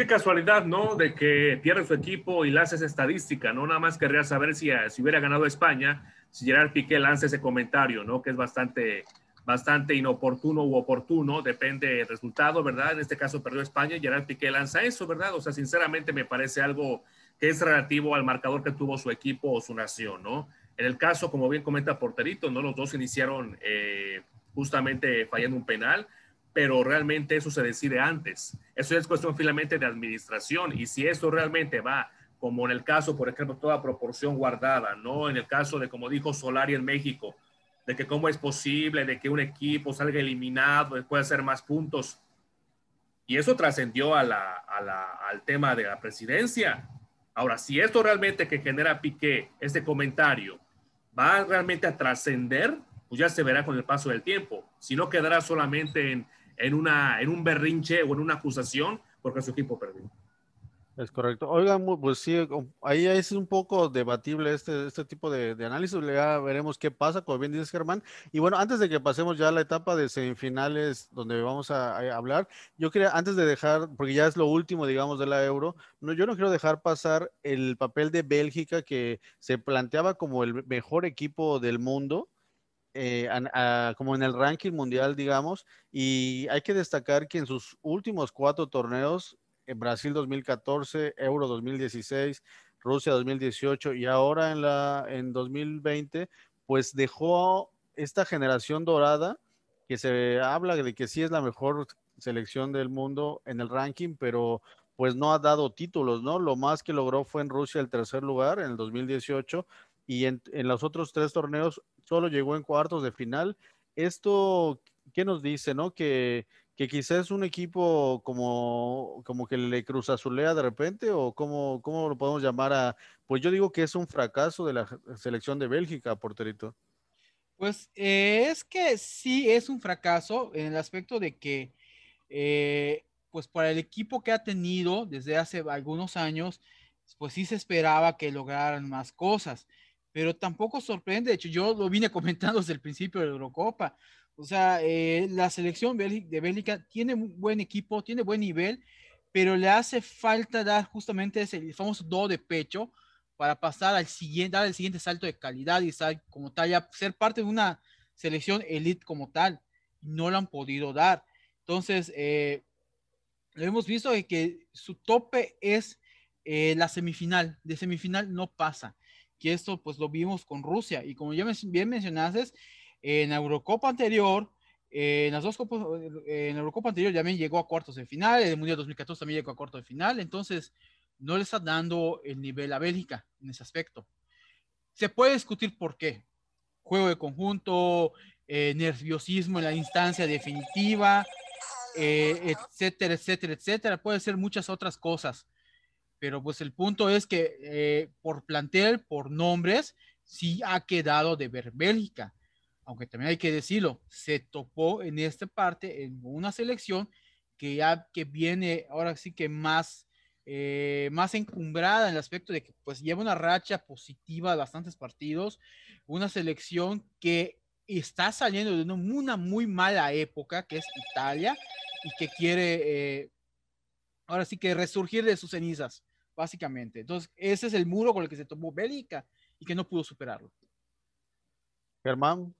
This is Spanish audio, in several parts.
qué casualidad, ¿no? De que pierde su equipo y lanza esa estadística, ¿no? Nada más querría saber si, si hubiera ganado España, si Gerard Piqué lanza ese comentario, ¿no? Que es bastante, bastante inoportuno u oportuno, depende del resultado, ¿verdad? En este caso perdió España y Gerard Piqué lanza eso, ¿verdad? O sea, sinceramente me parece algo que es relativo al marcador que tuvo su equipo o su nación, ¿no? En el caso, como bien comenta Porterito, ¿no? Los dos iniciaron eh, justamente fallando un penal, pero realmente eso se decide antes. Eso es cuestión finalmente de administración y si eso realmente va como en el caso, por ejemplo, toda proporción guardada, ¿no? En el caso de, como dijo Solari en México, de que cómo es posible de que un equipo salga eliminado después de hacer más puntos. Y eso trascendió a la, al tema de la presidencia. Ahora, si esto realmente que genera Piqué, este comentario, va realmente a trascender, pues ya se verá con el paso del tiempo. Si no quedará solamente en, en, una, en un berrinche o en una acusación porque su equipo perdió. Es correcto. Oigan, pues sí, ahí es un poco debatible este, este tipo de, análisis. Ya veremos qué pasa, como bien dices, Germán. Y bueno, antes de que pasemos ya a la etapa de semifinales donde vamos a, hablar, yo quería, antes de dejar, porque ya es lo último, digamos, de la Euro, no, yo no quiero dejar pasar el papel de Bélgica que se planteaba como el mejor equipo del mundo. Eh, como en el ranking mundial, digamos, y hay que destacar que en sus últimos cuatro torneos Brasil 2014, Euro 2016, Rusia 2018 y ahora en, la, en 2020, pues dejó esta generación dorada que se habla de que sí es la mejor selección del mundo en el ranking, pero pues no ha dado títulos, ¿no? Lo más que logró fue en Rusia el tercer lugar en el 2018 y en, los otros tres torneos solo llegó en cuartos de final. Esto, ¿qué nos dice, no? Que, que quizás un equipo como, como que le cruzazulea de repente o cómo, cómo lo podemos llamar a, pues yo digo que es un fracaso de la selección de Bélgica, porterito. Pues eh, es que sí es un fracaso en el aspecto de que, eh, pues para el equipo que ha tenido desde hace algunos años, pues sí se esperaba que lograran más cosas, pero tampoco sorprende, de hecho yo lo vine comentando desde el principio de la Eurocopa, o sea, eh, la selección de Bélgica tiene un buen equipo, tiene buen nivel, pero le hace falta dar justamente ese famoso do de pecho para pasar al siguiente, dar el siguiente salto de calidad y estar como tal, ya ser parte de una selección elite como tal. No lo han podido dar. Entonces, eh, lo hemos visto que su tope es eh, la semifinal. De semifinal no pasa. Que esto pues lo vimos con Rusia. Y como ya bien mencionaste, en la Eurocopa anterior, eh, en las dos copas, eh, en la Eurocopa anterior también llegó a cuartos de final, en el Mundial 2014 también llegó a cuartos de final, entonces no le está dando el nivel a Bélgica en ese aspecto. Se puede discutir por qué. Juego de conjunto, eh, nerviosismo en la instancia definitiva, etcétera, etcétera, etcétera. Puede ser muchas otras cosas. Pero pues el punto es que por plantel, por nombres, sí ha quedado de ver Bélgica aunque también hay que decirlo, se topó en esta parte en una selección que ya que viene ahora sí que más, eh, más encumbrada en el aspecto de que pues lleva una racha positiva de bastantes partidos, una selección que está saliendo de una muy mala época, que es Italia, y que quiere eh, ahora sí que resurgir de sus cenizas, básicamente. Entonces, ese es el muro con el que se tomó Bélgica y que no pudo superarlo. Germán,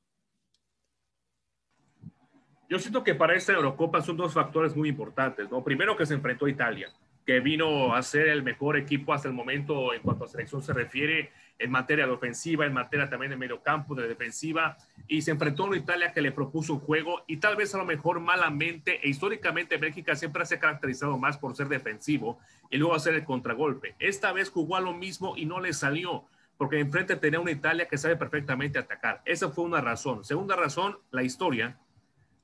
yo siento que para esta Eurocopa son dos factores muy importantes, ¿no? Primero que se enfrentó a Italia, que vino a ser el mejor equipo hasta el momento en cuanto a selección se refiere, en materia de ofensiva, en materia también de medio campo, de defensiva, y se enfrentó a una Italia que le propuso un juego y tal vez a lo mejor malamente, e históricamente Bélgica siempre se ha caracterizado más por ser defensivo y luego hacer el contragolpe. Esta vez jugó a lo mismo y no le salió porque enfrente tenía una Italia que sabe perfectamente atacar. Esa fue una razón. Segunda razón, la historia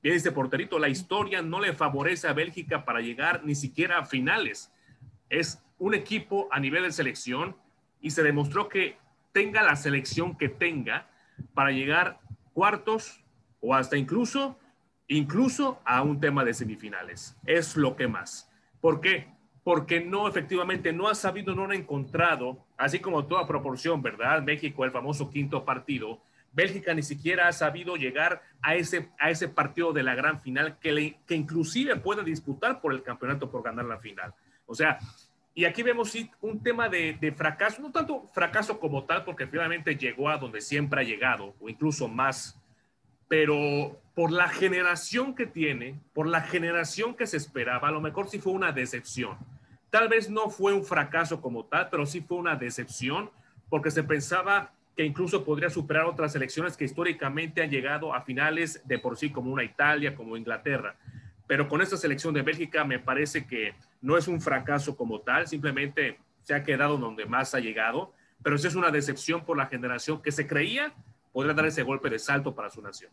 Bien dice Porterito, la historia no le favorece a Bélgica para llegar ni siquiera a finales. Es un equipo a nivel de selección y se demostró que tenga la selección que tenga para llegar cuartos o hasta incluso incluso a un tema de semifinales. Es lo que más. ¿Por qué? Porque no, efectivamente, no ha sabido, no ha encontrado, así como toda proporción, ¿verdad? México, el famoso quinto partido, Bélgica ni siquiera ha sabido llegar a ese, a ese partido de la gran final que, que inclusive puede disputar por el campeonato por ganar la final. O sea, y aquí vemos un tema de, fracaso, no tanto fracaso como tal, porque finalmente llegó a donde siempre ha llegado, o incluso más, pero por la generación que tiene, por la generación que se esperaba, a lo mejor sí fue una decepción. Tal vez no fue un fracaso como tal, pero sí fue una decepción, porque se pensaba que incluso podría superar otras selecciones que históricamente han llegado a finales de por sí, como una Italia, como Inglaterra. Pero con esta selección de Bélgica me parece que no es un fracaso como tal, simplemente se ha quedado donde más ha llegado, pero sí es una decepción por la generación que se creía podría dar ese golpe de salto para su nación.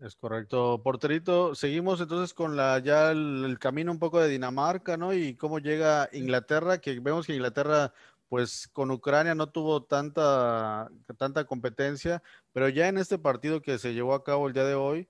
Es correcto. Porterito, seguimos entonces con la ya el, camino un poco de Dinamarca, ¿no? Y cómo llega Inglaterra, que vemos que Inglaterra, pues con Ucrania no tuvo tanta, tanta competencia, pero ya en este partido que se llevó a cabo el día de hoy,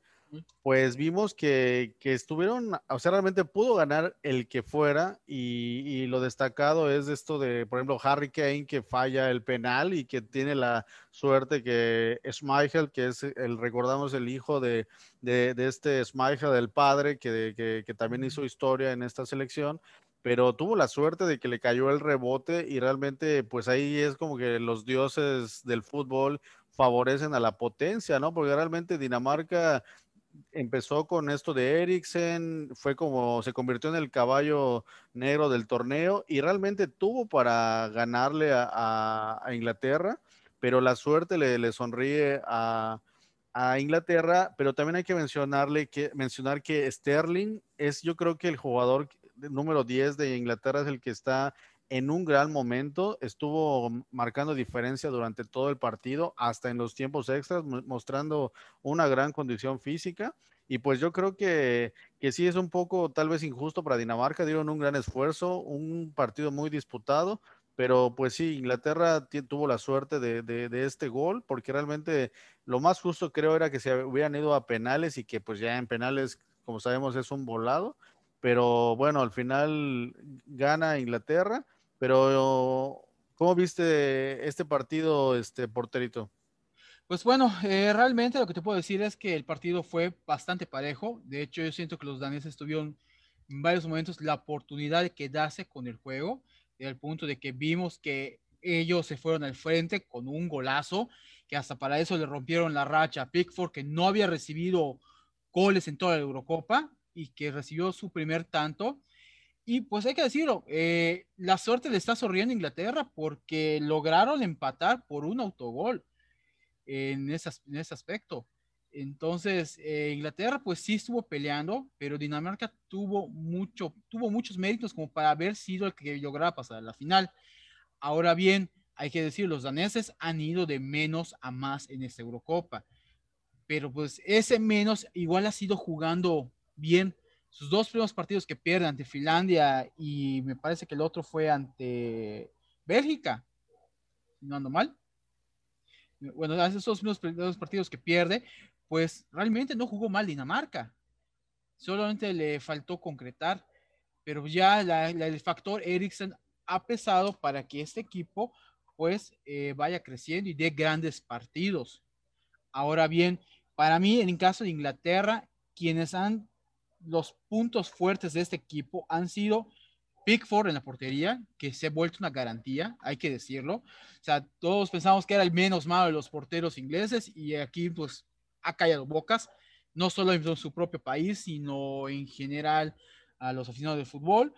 pues vimos que, estuvieron, o sea, realmente pudo ganar el que fuera y, lo destacado es esto de, por ejemplo, Harry Kane que falla el penal y que tiene la suerte que Schmeichel, que es el, recordamos, el hijo de, de, este Schmeichel, del padre, que, que también hizo historia en esta selección, pero tuvo la suerte de que le cayó el rebote y realmente pues ahí es como que los dioses del fútbol favorecen a la potencia, ¿no? Porque realmente Dinamarca empezó con esto de Eriksen, fue como se convirtió en el caballo negro del torneo y realmente tuvo para ganarle a, Inglaterra, pero la suerte le, sonríe a, Inglaterra, pero también hay que mencionarle que mencionar que Sterling es yo creo que el jugador número 10 de Inglaterra es el que está en un gran momento, estuvo marcando diferencia durante todo el partido, hasta en los tiempos extras, mostrando una gran condición física. Y pues yo creo que, que sí es un poco tal vez injusto para Dinamarca, dieron un gran esfuerzo, un partido muy disputado, pero pues sí, Inglaterra tuvo la suerte de, de, este gol, porque realmente lo más justo creo era que se hubieran ido a penales y que pues ya en penales, como sabemos, es un volado, pero bueno, al final gana Inglaterra pero, ¿cómo viste este partido, este porterito? Pues bueno, eh, realmente lo que te puedo decir es que el partido fue bastante parejo. De hecho, yo siento que los daneses tuvieron en varios momentos la oportunidad de quedarse con el juego, al punto de que vimos que ellos se fueron al frente con un golazo, que hasta para eso le rompieron la racha a Pickford, que no había recibido goles en toda la Eurocopa y que recibió su primer tanto. Y pues hay que decirlo, eh, la suerte le está sonriendo a Inglaterra porque lograron empatar por un autogol en, ese, en ese aspecto. Entonces, eh, Inglaterra pues sí estuvo peleando, pero Dinamarca tuvo, mucho, tuvo muchos méritos como para haber sido el que lograra pasar a la final. Ahora bien, hay que decir, los daneses han ido de menos a más en esta Eurocopa, pero pues ese menos igual ha sido jugando bien sus dos primeros partidos que pierde ante Finlandia y me parece que el otro fue ante Bélgica, no ando mal. Bueno, esos primeros partidos que pierde, pues realmente no jugó mal Dinamarca. Solamente le faltó concretar, pero ya el factor Eriksen ha pesado para que este equipo pues eh, vaya creciendo y dé grandes partidos. Ahora bien, para mí, en el caso de Inglaterra, quienes han los puntos fuertes de este equipo han sido Pickford en la portería, que se ha vuelto una garantía, hay que decirlo. O sea, todos pensamos que era el menos malo de los porteros ingleses y aquí pues ha callado bocas, no solo en su propio país, sino en general a los aficionados del fútbol.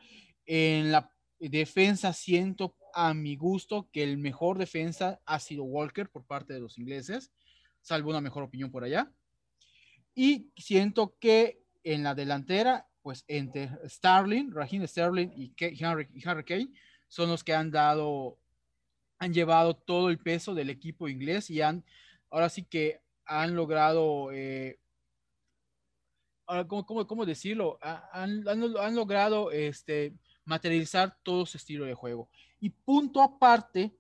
En la defensa siento a mi gusto que el mejor defensa ha sido Walker por parte de los ingleses, salvo una mejor opinión por allá. Y siento que en la delantera, pues entre Starling, Raheem Sterling y Henry, Harry Kane son los que han dado, han llevado todo el peso del equipo inglés y han, ahora sí que han logrado, eh, ¿cómo, cómo, decirlo? Han, han, logrado este, materializar todo su estilo de juego. Y punto aparte,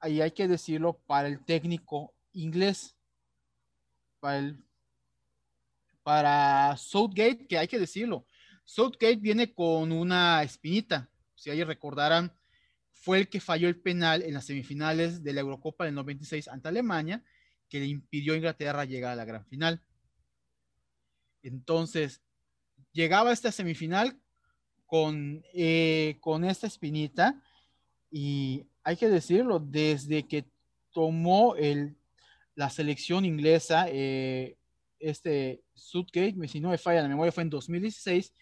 ahí hay que decirlo, para el técnico inglés, para el para Southgate, que hay que decirlo, Southgate viene con una espinita. Si ahí recordarán, fue el que falló el penal en las semifinales de la Eurocopa del 96 ante Alemania, que le impidió a Inglaterra llegar a la gran final. Entonces, llegaba a esta semifinal con, eh, con esta espinita y hay que decirlo, desde que tomó el, la selección inglesa, eh, este Sudgate, si no me falla la memoria, fue en 2016,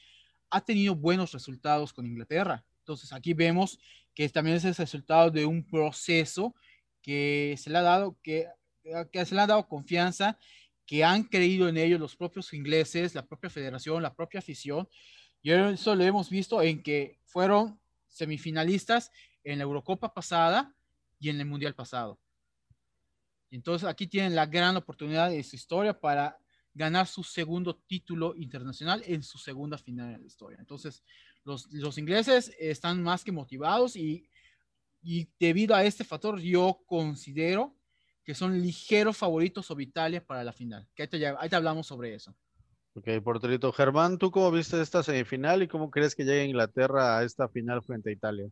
ha tenido buenos resultados con Inglaterra. Entonces aquí vemos que también es el resultado de un proceso que se le ha dado, que, que se le ha dado confianza, que han creído en ellos los propios ingleses, la propia federación, la propia afición. Y eso lo hemos visto en que fueron semifinalistas en la Eurocopa pasada y en el Mundial pasado. Entonces aquí tienen la gran oportunidad de su historia para ganar su segundo título internacional en su segunda final de la historia. Entonces los, los ingleses están más que motivados y, y debido a este factor yo considero que son ligeros favoritos sobre Italia para la final. Que ahí te, ahí te hablamos sobre eso. Ok, porterito. Germán, ¿tú cómo viste esta semifinal y cómo crees que llegue Inglaterra a esta final frente a Italia?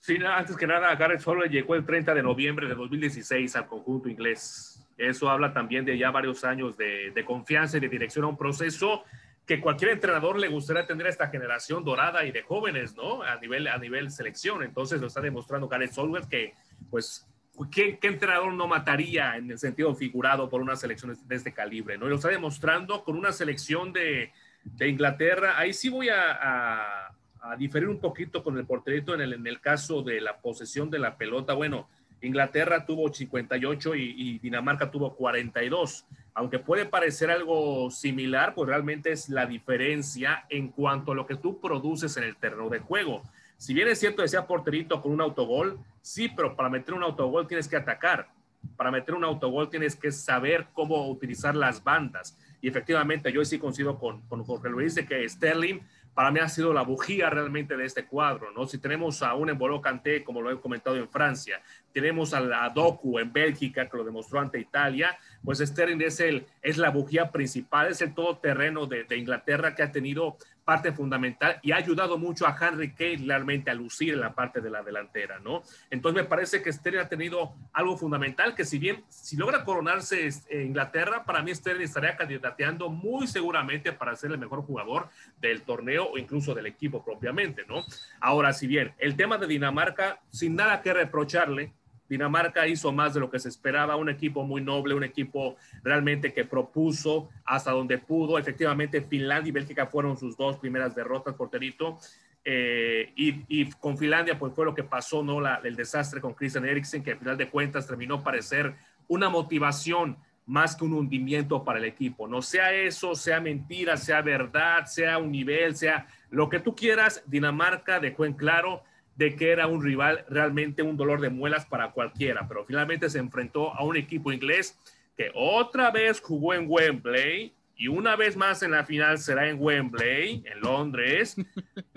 Sí, antes que nada, Gareth Southgate llegó el 30 de noviembre de 2016 al conjunto inglés. Eso habla también de ya varios años de, de, confianza y de dirección a un proceso que cualquier entrenador le gustaría tener a esta generación dorada y de jóvenes, ¿no? A nivel, a nivel selección. Entonces lo está demostrando Gareth Southgate que, pues, ¿qué, ¿qué, entrenador no mataría en el sentido figurado por una selección de este calibre, ¿no? Y lo está demostrando con una selección de, de Inglaterra. Ahí sí voy a, a a diferir un poquito con el porterito en el, en el caso de la posesión de la pelota. Bueno, Inglaterra tuvo 58 y, Dinamarca tuvo 42. Aunque puede parecer algo similar, pues realmente es la diferencia en cuanto a lo que tú produces en el terreno de juego. Si bien es cierto, decía porterito con un autogol, sí, pero para meter un autogol tienes que atacar. Para meter un autogol tienes que saber cómo utilizar las bandas. Y efectivamente, yo sí coincido con, con Jorge Luis de que Sterling para mí ha sido la bujía realmente de este cuadro, ¿no? Si tenemos a un Embolo Canté, como lo he comentado en Francia, tenemos a, la Doku en Bélgica, que lo demostró ante Italia, pues Sterling es, el, es la bujía principal, es el todoterreno de, de Inglaterra que ha tenido parte fundamental y ha ayudado mucho a Henry Kane realmente a lucir en la parte de la delantera, ¿no? Entonces me parece que Sterling ha tenido algo fundamental que si bien, si logra coronarse eh, Inglaterra, para mí Sterling estaría candidateando muy seguramente para ser el mejor jugador del torneo o incluso del equipo propiamente, ¿no? Ahora, si bien el tema de Dinamarca, sin nada que reprocharle, Dinamarca hizo más de lo que se esperaba, un equipo muy noble, un equipo realmente que propuso hasta donde pudo. Efectivamente, Finlandia y Bélgica fueron sus dos primeras derrotas, porterito. Eh, y, y, con Finlandia, pues fue lo que pasó, ¿no? La, el desastre con Christian Eriksen, que al final de cuentas terminó parecer una motivación más que un hundimiento para el equipo. No sea eso, sea mentira, sea verdad, sea un nivel, sea lo que tú quieras, Dinamarca dejó en claro de que era un rival realmente un dolor de muelas para cualquiera, pero finalmente se enfrentó a un equipo inglés que otra vez jugó en Wembley y una vez más en la final será en Wembley, en Londres,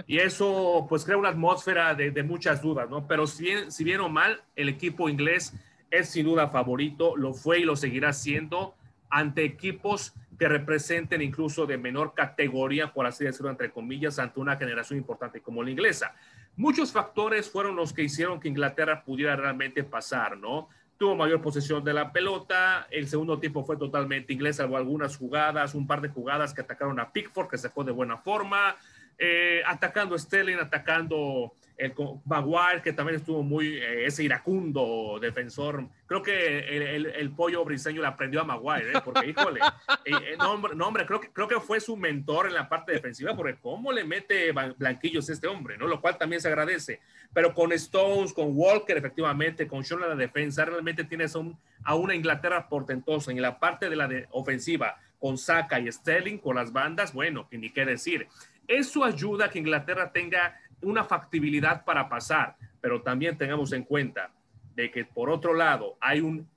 y eso pues crea una atmósfera de, de muchas dudas, ¿no? Pero si bien, si bien o mal, el equipo inglés es sin duda favorito, lo fue y lo seguirá siendo ante equipos que representen incluso de menor categoría, por así decirlo, entre comillas, ante una generación importante como la inglesa. Muchos factores fueron los que hicieron que Inglaterra pudiera realmente pasar, ¿no? Tuvo mayor posesión de la pelota, el segundo tiempo fue totalmente inglés, salvo algunas jugadas, un par de jugadas que atacaron a Pickford, que fue de buena forma, eh, atacando a Sterling, atacando el Maguire, que también estuvo muy, eh, ese iracundo defensor. Creo que el, el, el, pollo briseño le aprendió a Maguire, ¿eh? porque híjole, eh, no, hombre, no, hombre, creo, que, creo que fue su mentor en la parte defensiva, porque cómo le mete blanquillos a este hombre, ¿no? Lo cual también se agradece. Pero con Stones, con Walker, efectivamente, con Sean en la defensa, realmente tienes un, a una Inglaterra portentosa en la parte de la de ofensiva, con Saka y Sterling, con las bandas, bueno, que ni qué decir. Eso ayuda a que Inglaterra tenga una factibilidad para pasar, pero también tengamos en cuenta de que por otro lado hay un,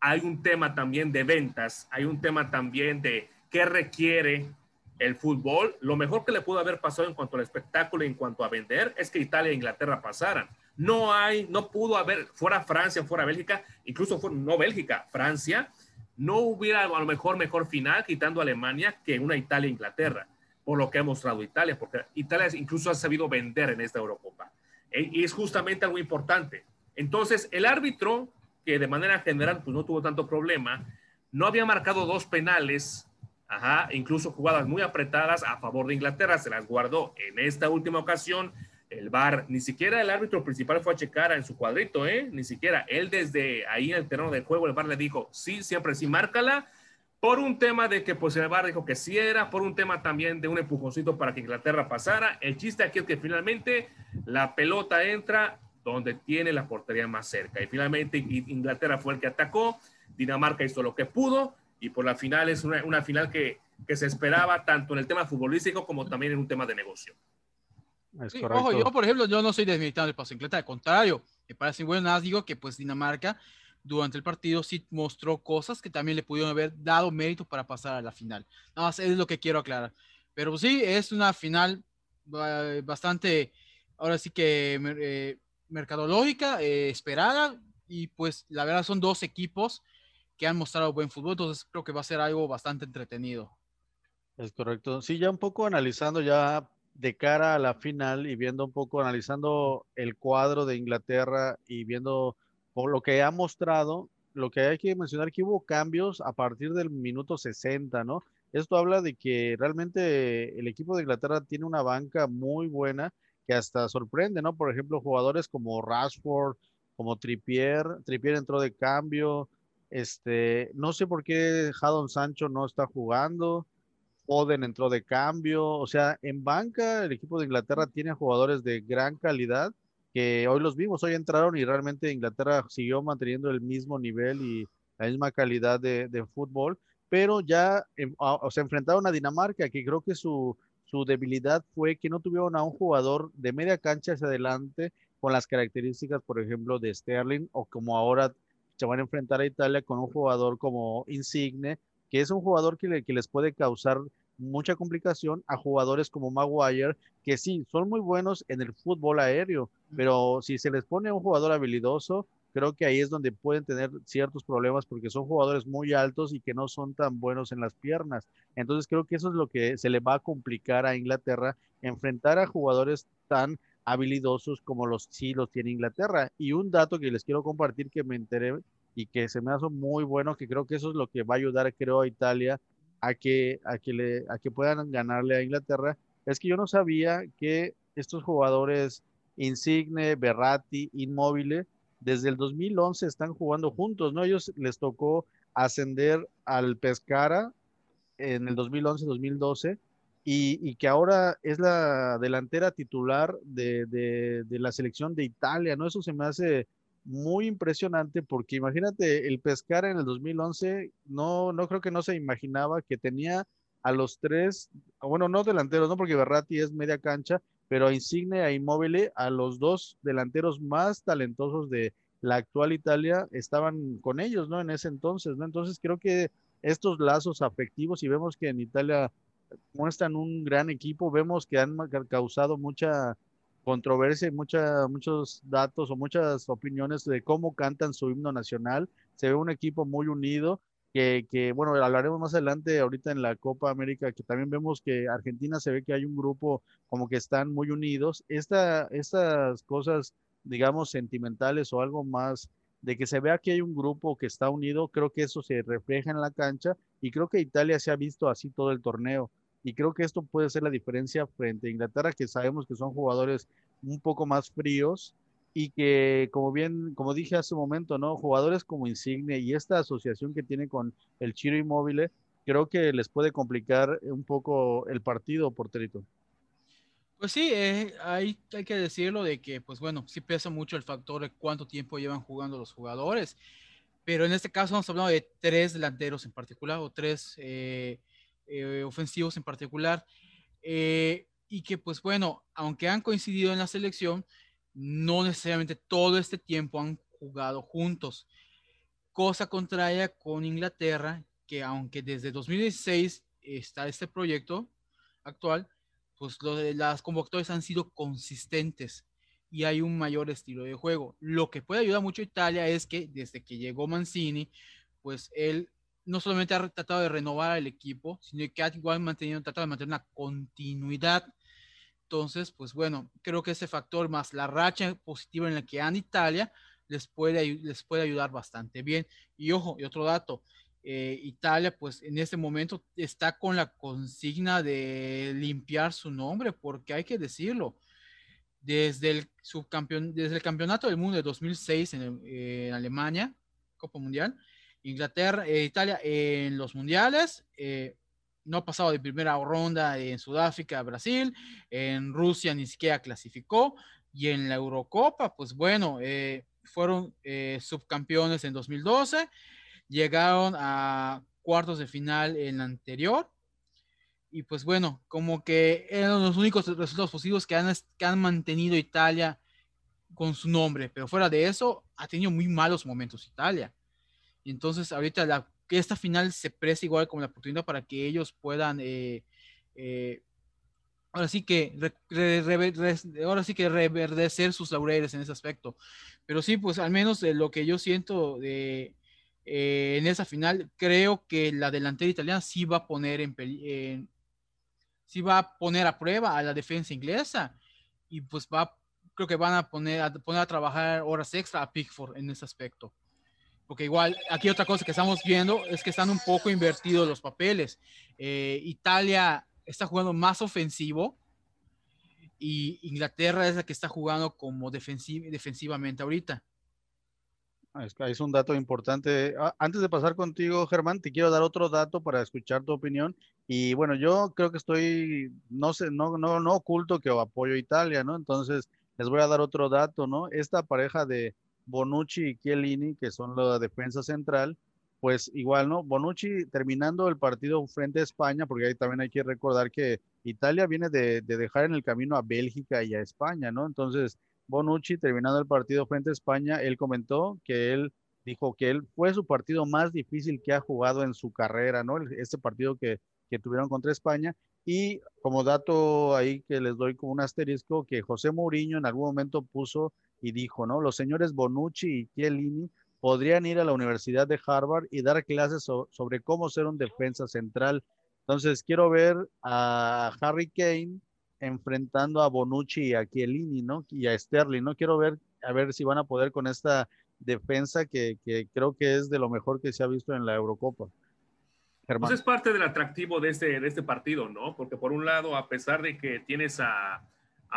hay un tema también de ventas, hay un tema también de qué requiere el fútbol. Lo mejor que le pudo haber pasado en cuanto al espectáculo en cuanto a vender es que Italia e Inglaterra pasaran. No hay, no pudo haber, fuera Francia, fuera Bélgica, incluso fuera, no Bélgica, Francia, no hubiera a lo mejor mejor final quitando Alemania que una Italia-Inglaterra por lo que ha mostrado Italia, porque Italia incluso ha sabido vender en esta Eurocopa. E, y es justamente algo importante. Entonces, el árbitro, que de manera general pues, no tuvo tanto problema, no había marcado dos penales Ajá, incluso jugadas muy apretadas a favor de Inglaterra, se las guardó. En esta última ocasión, el VAR, ni siquiera el árbitro principal fue a checar en su cuadrito, ¿eh? Ni siquiera. Él desde ahí en el terreno de juego, el VAR le dijo, sí, siempre sí, márcala. Por un tema de que pues el VAR dijo que sí era, por un tema también de un empujoncito para que Inglaterra pasara. El chiste aquí es que finalmente la pelota entra donde tiene la portería más cerca. Y finalmente Inglaterra fue el que atacó, Dinamarca hizo lo que pudo y por la final es una, final que, se esperaba tanto en el tema futbolístico como también en un tema de negocio. ojo, yo por ejemplo, yo no soy del paso Inglaterra, al contrario, me parece bueno, nada digo que pues Dinamarca durante el partido sí mostró cosas que también le pudieron haber dado mérito para pasar a la final. Nada más es lo que quiero aclarar. Pero sí, es una final bastante, ahora sí que eh, mercadológica, eh, esperada, y pues la verdad son dos equipos que han mostrado buen fútbol, entonces creo que va a ser algo bastante entretenido. Es correcto. Sí, ya un poco analizando ya de cara a la final y viendo un poco, analizando el cuadro de Inglaterra y viendo por lo que ha mostrado, lo que hay que mencionar que hubo cambios a partir del minuto 60, ¿no? Esto habla de que realmente el equipo de Inglaterra tiene una banca muy buena que hasta sorprende, ¿no? Por ejemplo, jugadores como Rashford, como Trippier, Trippier entró de cambio, este, no sé por qué Jadon Sancho no está jugando, Oden entró de cambio, o sea, en banca el equipo de Inglaterra tiene jugadores de gran calidad que hoy los vimos, hoy entraron y realmente Inglaterra siguió manteniendo el mismo nivel y la misma calidad de, fútbol, pero ya se enfrentaron a Dinamarca, que creo que su, su debilidad fue que no tuvieron a un jugador de media cancha hacia adelante con las características, por ejemplo, de Sterling o como ahora se van a enfrentar a Italia con un jugador como Insigne, que es un jugador que, que les puede causar mucha complicación a jugadores como Maguire, que sí, son muy buenos en el fútbol aéreo, pero si se les pone un jugador habilidoso, creo que ahí es donde pueden tener ciertos problemas porque son jugadores muy altos y que no son tan buenos en las piernas. Entonces creo que eso es lo que se le va a complicar a Inglaterra, enfrentar a jugadores tan habilidosos como los sí los tiene Inglaterra. Y un dato que les quiero compartir que me enteré y que se me hace muy bueno, que creo que eso es lo que va a ayudar, creo, a Italia a que, a que, le, a que puedan ganarle a Inglaterra, es que yo no sabía que estos jugadores Insigne, Berratti, Inmóvil, desde el 2011 están jugando juntos, ¿no? Ellos les tocó ascender al Pescara en el 2011-2012 y, que ahora es la delantera titular de, la selección de Italia, ¿no? Eso se me hace muy impresionante porque imagínate, el Pescara en el 2011, no, no creo que no se imaginaba que tenía a los tres, bueno, no delanteros, no porque Berratti es media cancha, pero a Insigne, a Immobile, a los dos delanteros más talentosos de la actual Italia estaban con ellos, ¿no? En ese entonces, ¿no? Entonces creo que estos lazos afectivos y vemos que en Italia muestran un gran equipo, vemos que han causado mucha controversia y mucha, muchos datos o muchas opiniones de cómo cantan su himno nacional. Se ve un equipo muy unido, que, bueno, hablaremos más adelante ahorita en la Copa América, que también vemos que Argentina se ve que hay un grupo como que están muy unidos. Esta, estas cosas, digamos, sentimentales o algo más de que se vea que hay un grupo que está unido, creo que eso se refleja en la cancha y creo que Italia se ha visto así todo el torneo y creo que esto puede ser la diferencia frente a Inglaterra, que sabemos que son jugadores un poco más fríos y que, como bien, como dije hace un momento, ¿no? Jugadores como Insigne y esta asociación que tiene con el Chiro Inmóvil, creo que les puede complicar un poco el partido, porterito. Pues sí, eh, hay, hay que decirlo de que, pues bueno, sí pesa mucho el factor de cuánto tiempo llevan jugando los jugadores, pero en este caso estamos hablando de tres delanteros en particular o tres eh, eh, ofensivos en particular, eh, y que pues bueno, aunque han coincidido en la selección, no necesariamente todo este tiempo han jugado juntos. Cosa contraria con Inglaterra, que aunque desde 2016 está este proyecto actual, pues de las convocatorias han sido consistentes y hay un mayor estilo de juego. Lo que puede ayudar mucho a Italia es que desde que llegó Mancini, pues él no solamente ha tratado de renovar al equipo, sino que ha igual mantenido, tratado de mantener una continuidad. Entonces, pues bueno, creo que ese factor más la racha positiva en la que anda Italia les puede, les puede ayudar bastante bien. Y ojo, y otro dato, eh, Italia, pues en este momento está con la consigna de limpiar su nombre, porque hay que decirlo, desde el subcampeón, desde el campeonato del mundo de 2006 en, Alemania, Copa Mundial, Inglaterra, eh, Italia en los mundiales, eh, no ha pasado de primera ronda en Sudáfrica, Brasil, en Rusia ni siquiera clasificó, y en la Eurocopa, pues bueno, fueron subcampeones en 2012 llegaron a cuartos de final en la anterior. Y pues bueno, como que eran los únicos resultados posibles que han, que han mantenido Italia con su nombre. Pero fuera de eso, ha tenido muy malos momentos Italia. Y entonces ahorita la, esta final se presta igual como la oportunidad para que ellos puedan... Eh, eh, ahora sí que ahora sí que reverdecer sus laureles en ese aspecto. Pero sí, pues al menos de lo que yo siento de eh, en esa final, creo que la delantera italiana sí va a poner en, sí va a poner a prueba a la defensa inglesa y pues va, creo que van a poner a, poner a trabajar horas extra a Pickford en ese aspecto. Porque igual, aquí otra cosa que estamos viendo es que están un poco invertidos los papeles. Eh, Italia está jugando más ofensivo y Inglaterra es la que está jugando como defensivamente ahorita. Ah, es, un dato importante. Ah, antes de pasar contigo, Germán, te quiero dar otro dato para escuchar tu opinión. Y bueno, yo creo que estoy, no sé, no, no, no oculto que apoyo a Italia, ¿no? Entonces, les voy a dar otro dato, ¿no? Esta pareja de Bonucci y Chiellini, que son la defensa central, pues igual, ¿no? Bonucci terminando el partido frente a España, porque ahí también hay que recordar que Italia viene de, de dejar en el camino a Bélgica y a España, ¿no? Entonces, Bonucci, terminando el partido frente a España, él comentó que él dijo que él fue su partido más difícil que ha jugado en su carrera, ¿no? Este partido que, que tuvieron contra España. Y como dato ahí que les doy como un asterisco, que José Mourinho en algún momento puso y dijo, ¿no? Los señores Bonucci y Chiellini podrían ir a la Universidad de Harvard y dar clases sobre cómo ser un defensa central. Entonces, quiero ver a Harry Kane enfrentando a Bonucci y a Chiellini, ¿no? Y a Sterling, ¿no? Quiero ver, a ver si van a poder con esta defensa que, creo que es de lo mejor que se ha visto en la Eurocopa. Pues es parte del atractivo de este, de este partido, ¿no? Porque por un lado, a pesar de que tienes a,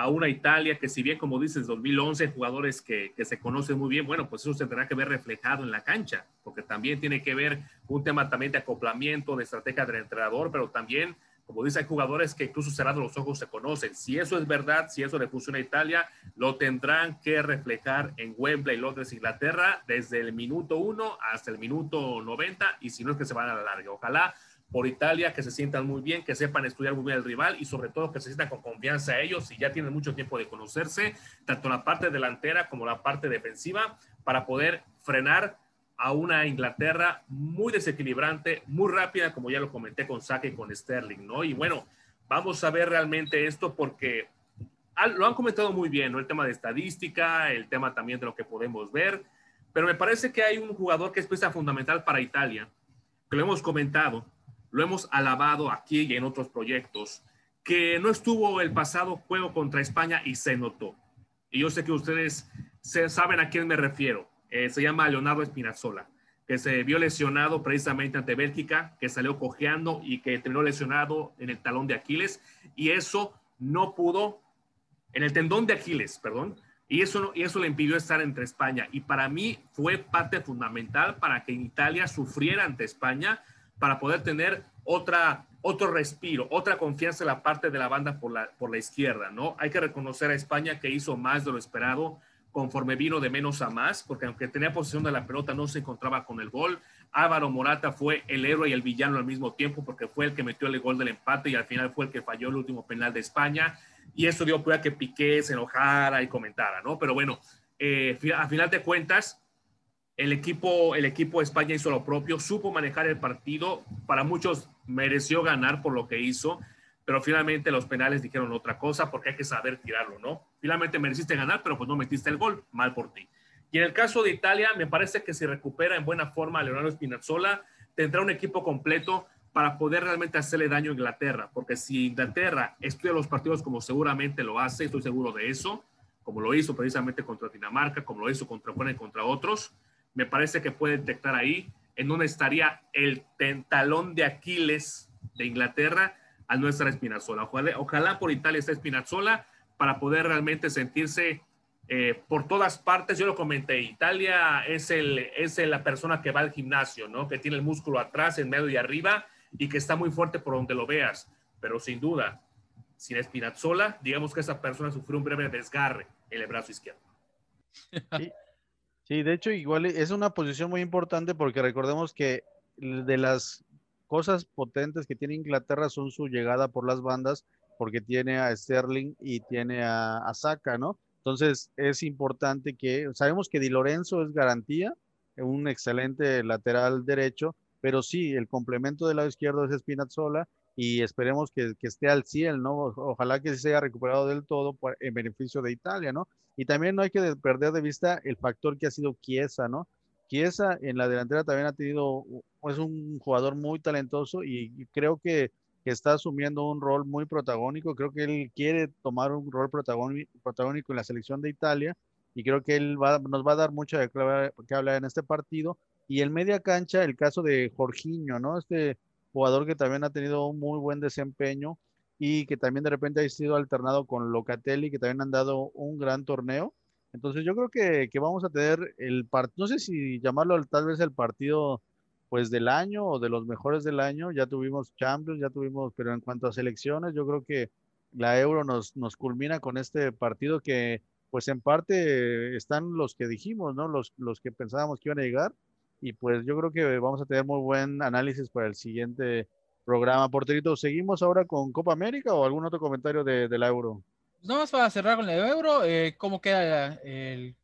una Italia que si bien, como dices, 2011, jugadores que, que, se conocen muy bien, bueno, pues eso se tendrá que ver reflejado en la cancha, porque también tiene que ver un tema también de acoplamiento, de estrategia del entrenador, pero también como dice, jugadores que incluso cerrando los ojos se conocen. Si eso es verdad, si eso le funciona a Italia, lo tendrán que reflejar en Wembley, Londres, Inglaterra, desde el minuto 1 hasta el minuto 90, y si no es que se van a la larga. Ojalá por Italia que se sientan muy bien, que sepan estudiar muy bien el rival y sobre todo que se sientan con confianza ellos y ya tienen mucho tiempo de conocerse, tanto la parte delantera como la parte defensiva, para poder frenar a una Inglaterra muy desequilibrante, muy rápida, como ya lo comenté con Saka y con Sterling, ¿no? Y bueno, vamos a ver realmente esto porque lo han comentado muy bien, ¿no? El tema de estadística, el tema también de lo que podemos ver, pero me parece que hay un jugador que es pieza fundamental para Italia, que lo hemos comentado, lo hemos alabado aquí y en otros proyectos, que no estuvo el pasado juego contra España y se notó. Y yo sé que ustedes saben a quién me refiero. Eh, se llama Leonardo Espinazola, que se vio lesionado precisamente ante Bélgica, que salió cojeando y que terminó lesionado en el talón de Aquiles, y eso no pudo, en el tendón de Aquiles, perdón, y eso, y eso le impidió estar entre España. Y para mí fue parte fundamental para que Italia sufriera ante España, para poder tener otra, otro respiro, otra confianza en la parte de la banda por la, por la izquierda, ¿no? Hay que reconocer a España que hizo más de lo esperado conforme vino de menos a más, porque aunque tenía posesión de la pelota no se encontraba con el gol. Álvaro Morata fue el héroe y el villano al mismo tiempo porque fue el que metió el gol del empate y al final fue el que falló el último penal de España y eso dio prueba que Piqué se enojara y comentara, ¿no? Pero bueno, eh, a final de cuentas, el equipo, el equipo de España hizo lo propio, supo manejar el partido, para muchos mereció ganar por lo que hizo, pero finalmente los penales dijeron otra cosa porque hay que saber tirarlo, ¿no? Finalmente mereciste ganar, pero pues no metiste el gol, mal por ti. Y en el caso de Italia, me parece que si recupera en buena forma a Leonardo Spinazzola, tendrá un equipo completo para poder realmente hacerle daño a Inglaterra, porque si Inglaterra estudia los partidos como seguramente lo hace, estoy seguro de eso, como lo hizo precisamente contra Dinamarca, como lo hizo contra y contra otros, me parece que puede detectar ahí en donde estaría el tentalón de Aquiles de Inglaterra al no estar Espinazola. Ojalá, ojalá por Italia esté Espinazola para poder realmente sentirse eh, por todas partes. Yo lo comenté, Italia es, el, es la persona que va al gimnasio, ¿no? Que tiene el músculo atrás, en medio y arriba y que está muy fuerte por donde lo veas. Pero sin duda, sin Espinazzola, digamos que esa persona sufrió un breve desgarre en el brazo izquierdo. Sí. de hecho, igual es una posición muy importante porque recordemos que de las cosas potentes que tiene Inglaterra son su llegada por las bandas, porque tiene a Sterling y tiene a, a Saka, ¿no? Entonces es importante que, sabemos que Di Lorenzo es garantía, un excelente lateral derecho, pero sí, el complemento del lado izquierdo es Spinazzola y esperemos que, esté al 100, ¿no? Ojalá que se haya recuperado del todo en beneficio de Italia, ¿no? Y también no hay que perder de vista el factor que ha sido Chiesa, ¿no? Chiesa en la delantera también ha tenido, es un jugador muy talentoso y creo que que está asumiendo un rol muy protagónico. Creo que él quiere tomar un rol protagónico en la selección de Italia y creo que él nos va a dar mucho de que hablar en este partido. Y en media cancha, el caso de Jorginho, ¿no? Este jugador que también ha tenido un muy buen desempeño y que también de repente ha sido alternado con Locatelli, que también han dado un gran torneo. Entonces yo creo que, que vamos a tener el partido, no sé si llamarlo tal vez el partido pues del año o de los mejores del año. Ya tuvimos Champions, ya tuvimos, pero en cuanto a selecciones, yo creo que la Euro nos, nos culmina con este partido que pues en parte están los que dijimos, ¿no? Los, los que pensábamos que iban a llegar. Y pues yo creo que vamos a tener muy buen análisis para el siguiente programa. Porterito, ¿seguimos ahora con Copa América o algún otro comentario de, de la Euro? No más para cerrar con la Euro, eh, ¿cómo queda el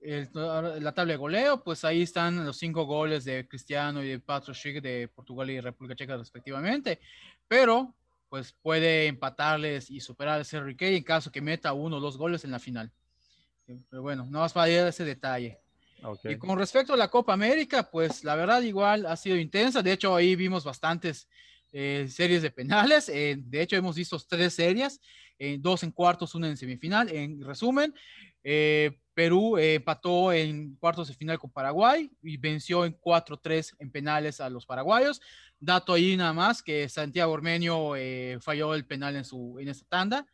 la tabla de goleo, pues ahí están los cinco goles de Cristiano y de Patrick de Portugal y República Checa respectivamente, pero pues puede empatarles y superar a Kane en caso que meta uno o dos goles en la final. Pero bueno, no más para a ese detalle. Y con respecto a la Copa América, pues la verdad igual ha sido intensa. De hecho, ahí vimos bastantes eh, series de penales. Eh, de hecho, hemos visto tres series, eh, dos en cuartos, una en semifinal. En resumen, Perú empató en cuartos de final con Paraguay y venció en 4-3 en penales a los paraguayos. Dato ahí nada más que Santiago Ormeño falló el penal en, su, en esta tanda,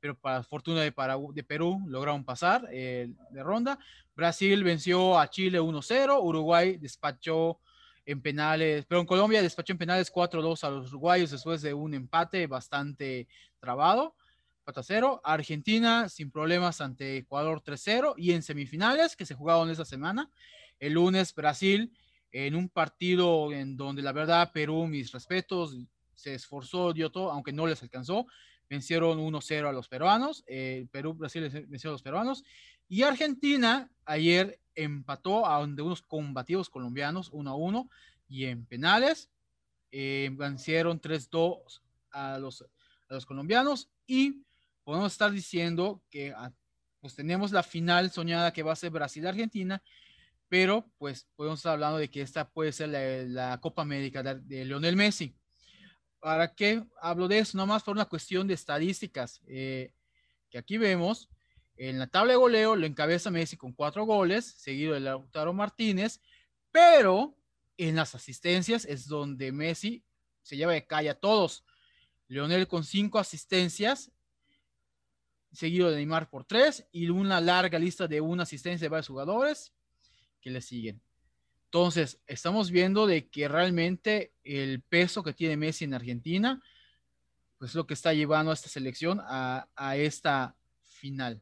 pero para fortuna de, de Perú lograron pasar de ronda. Brasil venció a Chile 1-0, Uruguay despachó en penales, pero en Colombia despachó en penales 4-2 a los uruguayos después de un empate bastante trabado. 4-0. Argentina sin problemas ante Ecuador 3-0. Y en semifinales que se jugaron esa semana, el lunes Brasil en un partido en donde la verdad Perú, mis respetos, se esforzó, dio todo, aunque no les alcanzó. Vencieron 1-0 a los peruanos. Eh, Perú, Brasil venció a los peruanos. Y Argentina ayer empató a donde unos combativos colombianos 1 a 1 y en penales eh, vencieron 3-2 a los, a los colombianos y podemos estar diciendo que ah, pues tenemos la final soñada que va a ser Brasil-Argentina, pero pues podemos estar hablando de que esta puede ser la, Copa América de, Lionel Messi. ¿Para qué hablo de eso? Nomás por una cuestión de estadísticas eh, que aquí vemos en la tabla de goleo lo encabeza Messi con cuatro goles, seguido de Lautaro Martínez, pero en las asistencias es donde Messi se lleva de calle a todos. Leonel con cinco asistencias, seguido de Neymar por tres, y una larga lista de una asistencia de varios jugadores que le siguen. Entonces, estamos viendo de que realmente el peso que tiene Messi en Argentina, pues es lo que está llevando a esta selección a, a esta final.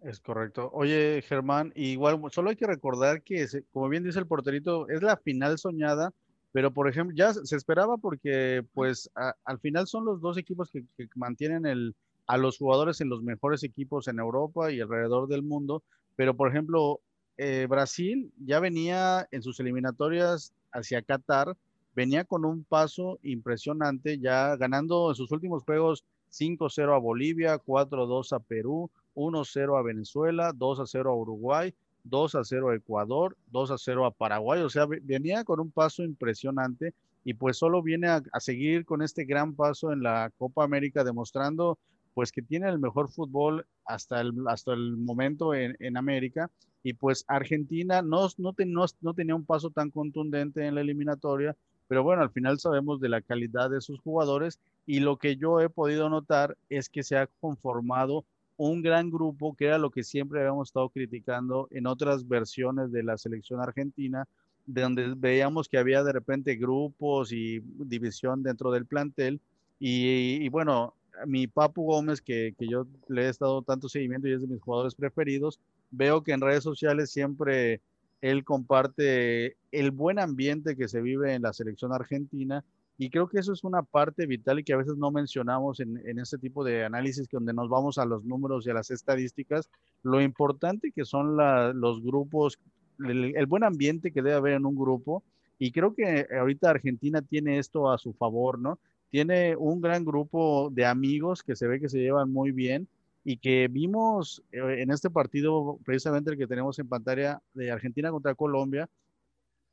Es correcto. Oye, Germán, igual solo hay que recordar que, como bien dice el porterito, es la final soñada, pero por ejemplo, ya se esperaba porque pues al final son los dos equipos que, mantienen el, a los jugadores en los mejores equipos en Europa y alrededor del mundo, pero por ejemplo, eh, Brasil ya venía en sus eliminatorias hacia Qatar, venía con un paso impresionante, ya ganando en sus últimos juegos 5-0 a Bolivia, 4-2 a Perú, 1-0 a Venezuela, 2-0 a Uruguay, 2-0 a Ecuador, 2-0 a Paraguay. O sea, venía con un paso impresionante y pues solo viene a, seguir con este gran paso en la Copa América demostrando pues que tiene el mejor fútbol hasta el, hasta el momento en, América. Y pues Argentina no, no, no, tenía un paso tan contundente en la eliminatoria, pero bueno, al final sabemos de la calidad de sus jugadores y lo que yo he podido notar es que se ha conformado un gran grupo, que era lo que siempre habíamos estado criticando en otras versiones de la selección argentina, donde veíamos que había de repente grupos y división dentro del plantel. Y bueno, mi Papu Gómez, que, que, yo le he estado tanto seguimiento y es de mis jugadores preferidos, veo que en redes sociales siempre él comparte el buen ambiente que se vive en la selección argentina y creo que eso es una parte vital y que a veces no mencionamos en, en este tipo de análisis, donde nos vamos a los números y a las estadísticas, lo importante que son los grupos, el, el buen ambiente que debe haber en un grupo. Y creo que ahorita Argentina tiene esto a su favor, ¿no? Tiene un gran grupo de amigos que se ve que se llevan muy bien y que vimos eh, en este partido, precisamente el que tenemos en pantalla de Argentina contra Colombia,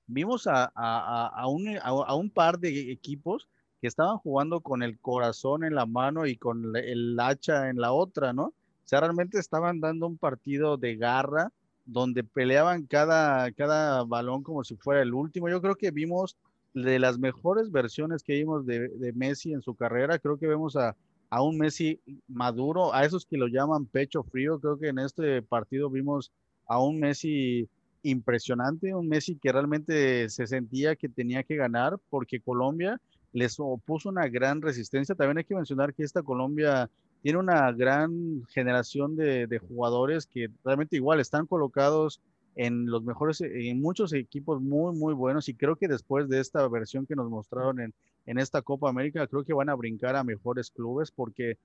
vimos a, a, a, un, a, un, par de equipos que estaban jugando con el corazón en la mano y con el hacha en la otra, ¿no? O sea, realmente estaban dando un partido de garra donde peleaban cada, cada balón como si fuera el último. Yo creo que vimos de las mejores versiones que vimos de, de Messi en su carrera. Creo que vemos a, a, un Messi maduro, a esos que lo llaman pecho frío. Creo que en este partido vimos a un Messi impresionante, un Messi que realmente se sentía que tenía que ganar porque Colombia les opuso una gran resistencia. También hay que mencionar que esta Colombia tiene una gran generación de, de jugadores que realmente igual están colocados en los mejores, en muchos equipos muy, muy buenos y creo que después de esta versión que nos mostraron en, en esta Copa América, creo que van a brincar a mejores clubes porque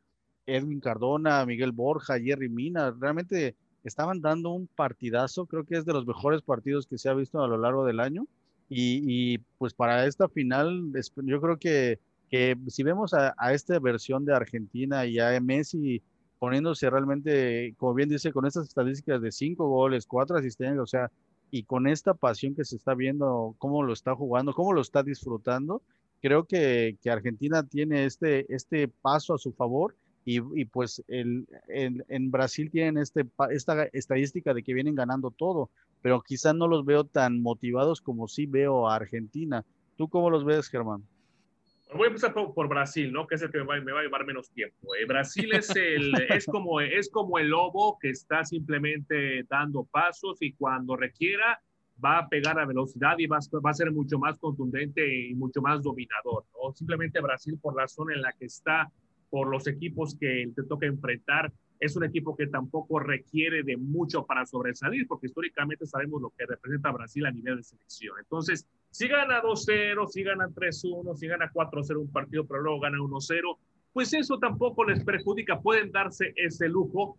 Edwin Cardona, Miguel Borja, Jerry Mina, realmente estaban dando un partidazo, creo que es de los mejores partidos que se ha visto a lo largo del año y, y pues para esta final yo creo que, que si vemos a, a, esta versión de Argentina y a Messi poniéndose realmente, como bien dice, con estas estadísticas de cinco goles, cuatro asistencias, o sea, y con esta pasión que se está viendo, cómo lo está jugando, cómo lo está disfrutando, creo que, Argentina tiene este, este paso a su favor y, y pues el, el, en Brasil tienen este, esta estadística de que vienen ganando todo, pero quizás no los veo tan motivados como sí veo a Argentina. ¿Tú cómo los ves, Germán? Voy a empezar por, por, Brasil, ¿no? Que es el que me va, me va a llevar menos tiempo. Eh, Brasil es, el, es, como, es como el lobo que está simplemente dando pasos y cuando requiera va a pegar a velocidad y va, va a ser mucho más contundente y mucho más dominador, ¿no? Simplemente Brasil por la zona en la que está, por los equipos que te toca enfrentar, es un equipo que tampoco requiere de mucho para sobresalir, porque históricamente sabemos lo que representa Brasil a nivel de selección. Entonces, si gana 2-0, si gana 3-1, si gana 4-0 un partido, pero luego gana 1-0, pues eso tampoco les perjudica. Pueden darse ese lujo,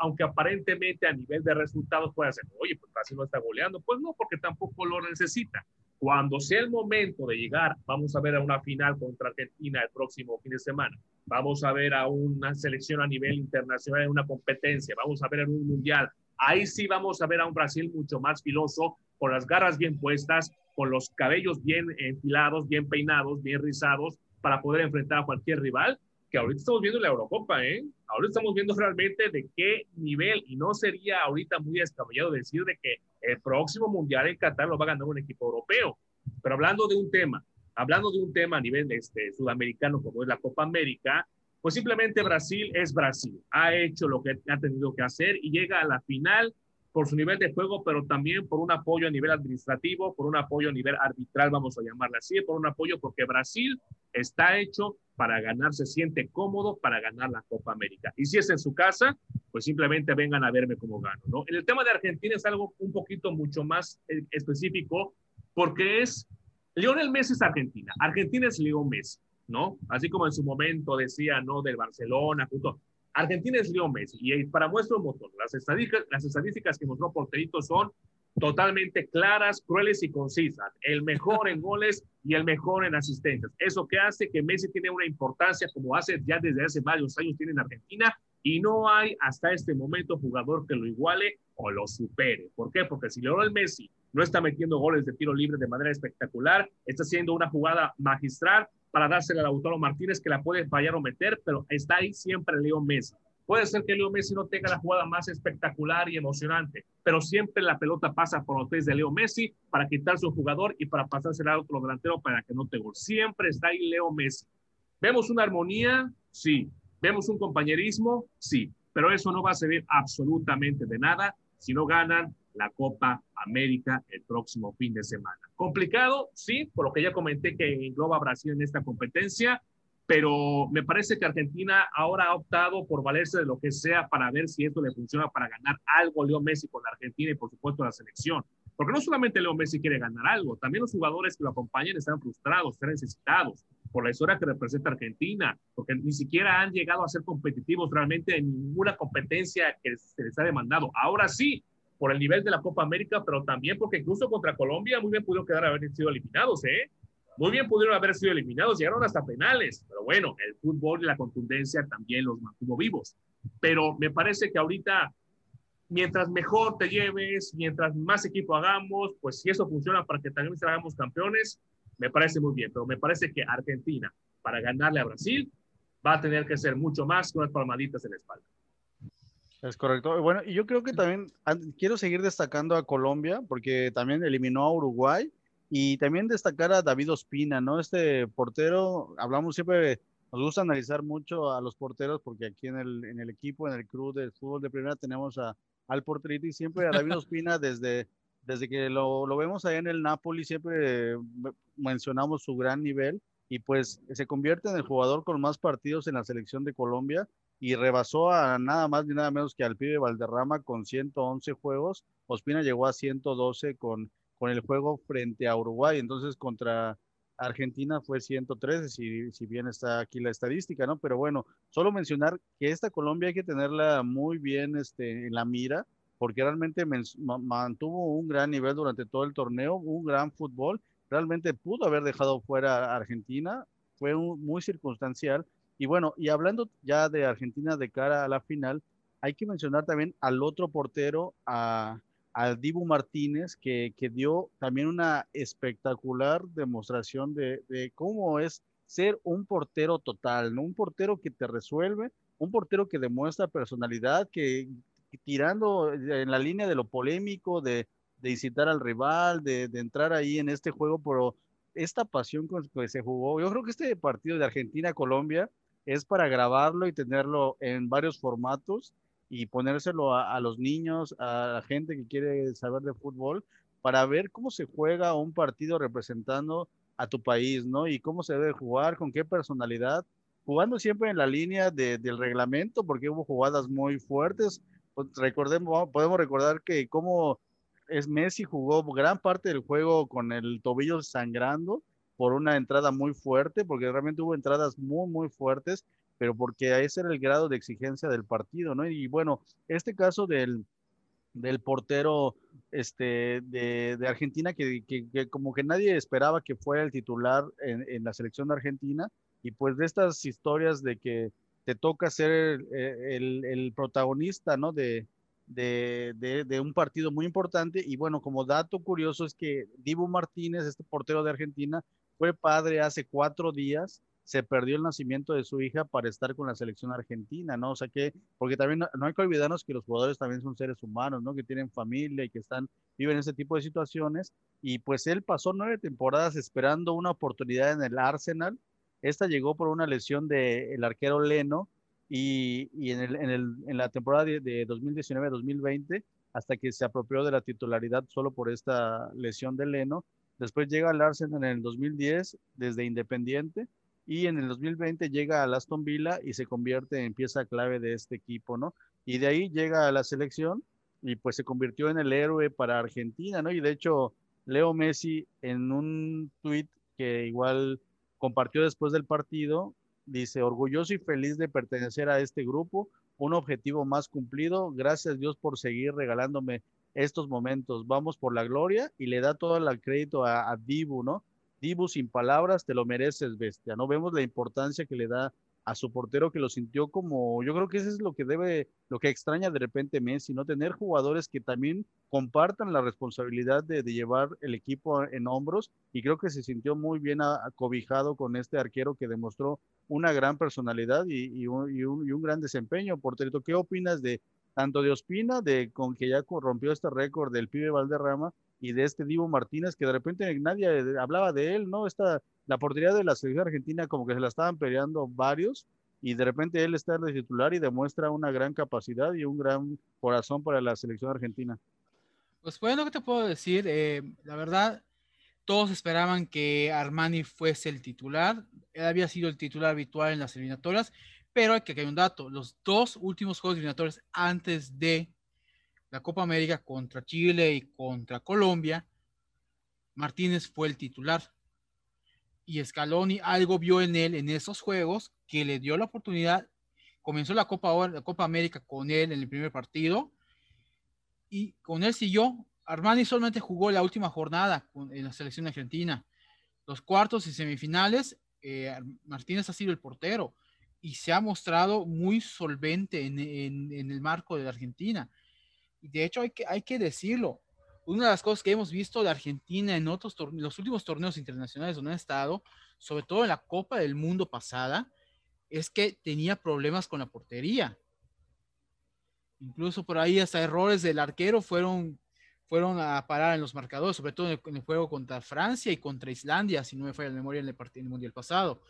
aunque aparentemente a nivel de resultados pueda ser, oye, pues Brasil no está goleando. Pues no, porque tampoco lo necesita. Cuando sea el momento de llegar, vamos a ver a una final contra Argentina el próximo fin de semana. Vamos a ver a una selección a nivel internacional en una competencia. Vamos a ver en un mundial. Ahí sí vamos a ver a un Brasil mucho más filoso, con las garras bien puestas, con los cabellos bien enfilados, bien peinados, bien rizados, para poder enfrentar a cualquier rival, que ahorita estamos viendo en la Eurocopa, ¿eh? Ahorita estamos viendo realmente de qué nivel, y no sería ahorita muy descabellado decir de que el próximo Mundial en Qatar lo va a ganar un equipo europeo. Pero hablando de un tema, hablando de un tema a nivel este, sudamericano como es la Copa América, pues simplemente Brasil es Brasil. Ha hecho lo que ha tenido que hacer y llega a la final por su nivel de juego, pero también por un apoyo a nivel administrativo, por un apoyo a nivel arbitral, vamos a llamarla así, por un apoyo porque Brasil está hecho para ganar, se siente cómodo para ganar la Copa América. Y si es en su casa, pues simplemente vengan a verme cómo gano, ¿no? En el tema de Argentina es algo un poquito mucho más eh, específico porque es, Lionel Messi es Argentina, Argentina es Leo Messi, ¿no? Así como en su momento decía, ¿no? Del Barcelona, justo Argentina es Leo Messi y para muestra un montón. Las estadísticas, las estadísticas que mostró Porterito son totalmente claras, crueles y concisas. El mejor en goles y el mejor en asistencias. Eso que hace que Messi tiene una importancia como hace ya desde hace varios años tiene en Argentina y no hay hasta este momento jugador que lo iguale o lo supere. ¿Por qué? Porque si Lionel Messi no está metiendo goles de tiro libre de manera espectacular, está haciendo una jugada magistral, para dársela a Lautaro Martínez, que la puede fallar o meter, pero está ahí siempre Leo Messi. Puede ser que Leo Messi no tenga la jugada más espectacular y emocionante, pero siempre la pelota pasa por los pies de Leo Messi para quitarse un jugador y para pasársela a otro delantero para que no te gol. Siempre está ahí Leo Messi. ¿Vemos una armonía? Sí. ¿Vemos un compañerismo? Sí. Pero eso no va a servir absolutamente de nada si no ganan la Copa América el próximo fin de semana. Complicado, sí, por lo que ya comenté que engloba Brasil en esta competencia, pero me parece que Argentina ahora ha optado por valerse de lo que sea para ver si esto le funciona para ganar algo Leo Messi con la Argentina y por supuesto la selección. Porque no solamente Leo Messi quiere ganar algo, también los jugadores que lo acompañan están frustrados, están necesitados por la historia que representa Argentina, porque ni siquiera han llegado a ser competitivos realmente en ninguna competencia que se les ha demandado. Ahora sí, por el nivel de la Copa América, pero también porque incluso contra Colombia muy bien pudieron quedar haber sido eliminados, ¿eh? Muy bien pudieron haber sido eliminados, llegaron hasta penales, pero bueno, el fútbol y la contundencia también los mantuvo vivos. Pero me parece que ahorita, mientras mejor te lleves, mientras más equipo hagamos, pues si eso funciona para que también hagamos campeones, me parece muy bien. Pero me parece que Argentina, para ganarle a Brasil, va a tener que ser mucho más que unas palmaditas en la espalda. Es correcto. Bueno, y yo creo que también quiero seguir destacando a Colombia porque también eliminó a Uruguay y también destacar a David Ospina, ¿no? Este portero, hablamos siempre, nos gusta analizar mucho a los porteros porque aquí en el, en el equipo, en el club de fútbol de primera tenemos a, al porterito y siempre a David Ospina desde, desde que lo, lo vemos ahí en el Napoli, siempre mencionamos su gran nivel y pues se convierte en el jugador con más partidos en la selección de Colombia y rebasó a nada más ni nada menos que al pibe Valderrama con 111 juegos. Ospina llegó a 112 con, con el juego frente a Uruguay, entonces contra Argentina fue 113, si, si bien está aquí la estadística, ¿no? Pero bueno, solo mencionar que esta Colombia hay que tenerla muy bien este, en la mira, porque realmente mantuvo un gran nivel durante todo el torneo, un gran fútbol, realmente pudo haber dejado fuera a Argentina, fue muy circunstancial, y bueno, y hablando ya de Argentina de cara a la final, hay que mencionar también al otro portero, a, Dibu Martínez, que, dio también una espectacular demostración de, cómo es ser un portero total, ¿no? Un portero que te resuelve, un portero que demuestra personalidad, que, tirando en la línea de lo polémico, de, de incitar al rival, de, de, entrar ahí en este juego, pero esta pasión con que se jugó, yo creo que este partido de Argentina-Colombia es para grabarlo y tenerlo en varios formatos y ponérselo a, los niños, a la gente que quiere saber de fútbol, para ver cómo se juega un partido representando a tu país, ¿no? Y cómo se debe jugar, con qué personalidad, jugando siempre en la línea del reglamento, porque hubo jugadas muy fuertes. Pues, recordemos, podemos recordar que como es Messi jugó gran parte del juego con el tobillo sangrando por una entrada muy fuerte, porque realmente hubo entradas muy, muy fuertes, pero porque ese era el grado de exigencia del partido, ¿no? Y bueno, este caso del, del portero este, de, de Argentina, que, que, como que nadie esperaba que fuera el titular en, en, la selección de Argentina, y pues de estas historias de que te toca ser el, el, el protagonista, ¿no? De, de, de, de, un partido muy importante. Y bueno, como dato curioso es que Dibu Martínez, este portero de Argentina, fue padre hace cuatro días, se perdió el nacimiento de su hija para estar con la selección argentina, ¿no? O sea que, porque también no, hay que olvidarnos que los jugadores también son seres humanos, ¿no? Que tienen familia y que están, viven ese tipo de situaciones. Y pues él pasó nueve temporadas esperando una oportunidad en el Arsenal. Esta llegó por una lesión del arquero Leno y, y en, el, en, el, en, la temporada de, de 2019-2020 hasta que se apropió de la titularidad solo por esta lesión de Leno Después llega al Arsenal en el 2010 desde Independiente y en el 2020 llega al Aston Villa y se convierte en pieza clave de este equipo, ¿no? Y de ahí llega a la selección y pues se convirtió en el héroe para Argentina, ¿no? Y de hecho, Leo Messi en un tuit que igual compartió después del partido, dice, orgulloso y feliz de pertenecer a este grupo, un objetivo más cumplido, gracias Dios por seguir regalándome estos momentos. Vamos por la gloria y le da todo el crédito a, Dibu, ¿no? Dibu sin palabras, te lo mereces, bestia, ¿no? Vemos la importancia que le da a su portero que lo sintió como, yo creo que eso es lo que debe, lo que extraña de repente Messi, ¿no? Tener jugadores que también compartan la responsabilidad de, llevar el equipo en hombros y creo que se sintió muy bien acobijado con este arquero que demostró una gran personalidad y, un, y un, gran desempeño. Porterito, ¿qué opinas de tanto de Ospina, de con que ya rompió este récord del pibe Valderrama y de este Divo Martínez, que de repente nadie hablaba de él, ¿no? Esta, la portería de la selección argentina como que se la estaban peleando varios y de repente él está de titular y demuestra una gran capacidad y un gran corazón para la selección argentina. Pues bueno, ¿qué te puedo decir? Eh, la verdad, todos esperaban que Armani fuese el titular. Él había sido el titular habitual en las eliminatorias, pero hay que hay un dato. Los dos últimos juegos eliminatorios antes de la Copa América contra Chile y contra Colombia, Martínez fue el titular. Y Scaloni algo vio en él en esos juegos que le dio la oportunidad. Comenzó la Copa, la Copa América con él en el primer partido y con él siguió. Armani solamente jugó la última jornada en la selección argentina. Los cuartos y semifinales, eh, Martínez ha sido el portero y se ha mostrado muy solvente en, en el marco de la Argentina. Y de hecho hay que, hay que decirlo. Una de las cosas que hemos visto de Argentina en otros los últimos torneos internacionales donde ha estado, sobre todo en la Copa del Mundo pasada, es que tenía problemas con la portería. Incluso por ahí hasta errores del arquero fueron, fueron a parar en los marcadores, sobre todo en el, juego contra Francia y contra Islandia, si no me falla la memoria en el, partido, el Mundial pasado.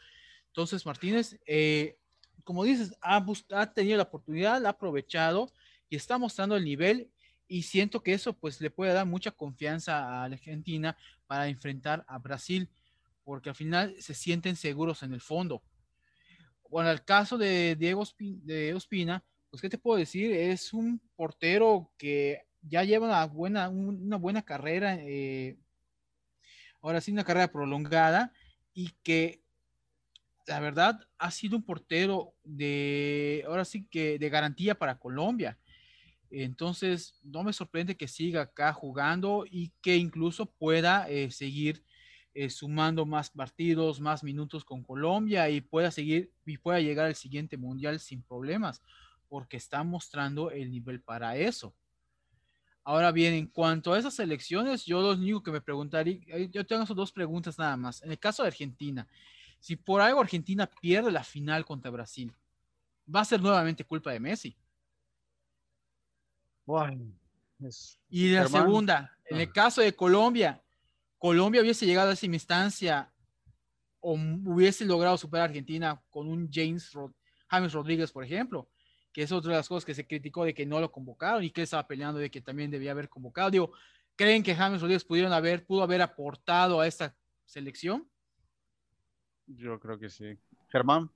Entonces Martínez, eh, como dices, ha, tenido la oportunidad, la ha aprovechado y está mostrando el nivel y siento que eso pues le puede dar mucha confianza a la Argentina para enfrentar a Brasil, porque al final se sienten seguros en el fondo. Bueno, el caso de Diego Ospina, pues qué te puedo decir, es un portero que ya lleva una buena, una buena carrera, eh, ahora sí una carrera prolongada y que la verdad ha sido un portero de, ahora sí que de garantía para Colombia. Entonces, no me sorprende que siga acá jugando y que incluso pueda eh, seguir eh, sumando más partidos, más minutos con Colombia y pueda seguir y pueda llegar al siguiente mundial sin problemas, porque está mostrando el nivel para eso. Ahora bien, en cuanto a esas elecciones, yo lo único que me preguntaría, eh, yo tengo dos preguntas nada más. En el caso de Argentina, si por algo Argentina pierde la final contra Brasil, ¿va a ser nuevamente culpa de Messi? y la segunda, en el caso de Colombia, Colombia hubiese llegado a esa instancia o hubiese logrado superar a Argentina con un James James Rodríguez, por ejemplo, que es otra de las cosas que se criticó de que no lo convocaron y que estaba peleando de que también debía haber convocado. Digo, ¿creen que James Rodríguez pudieron haber, pudo haber aportado a esta selección? Yo creo que sí. Germán.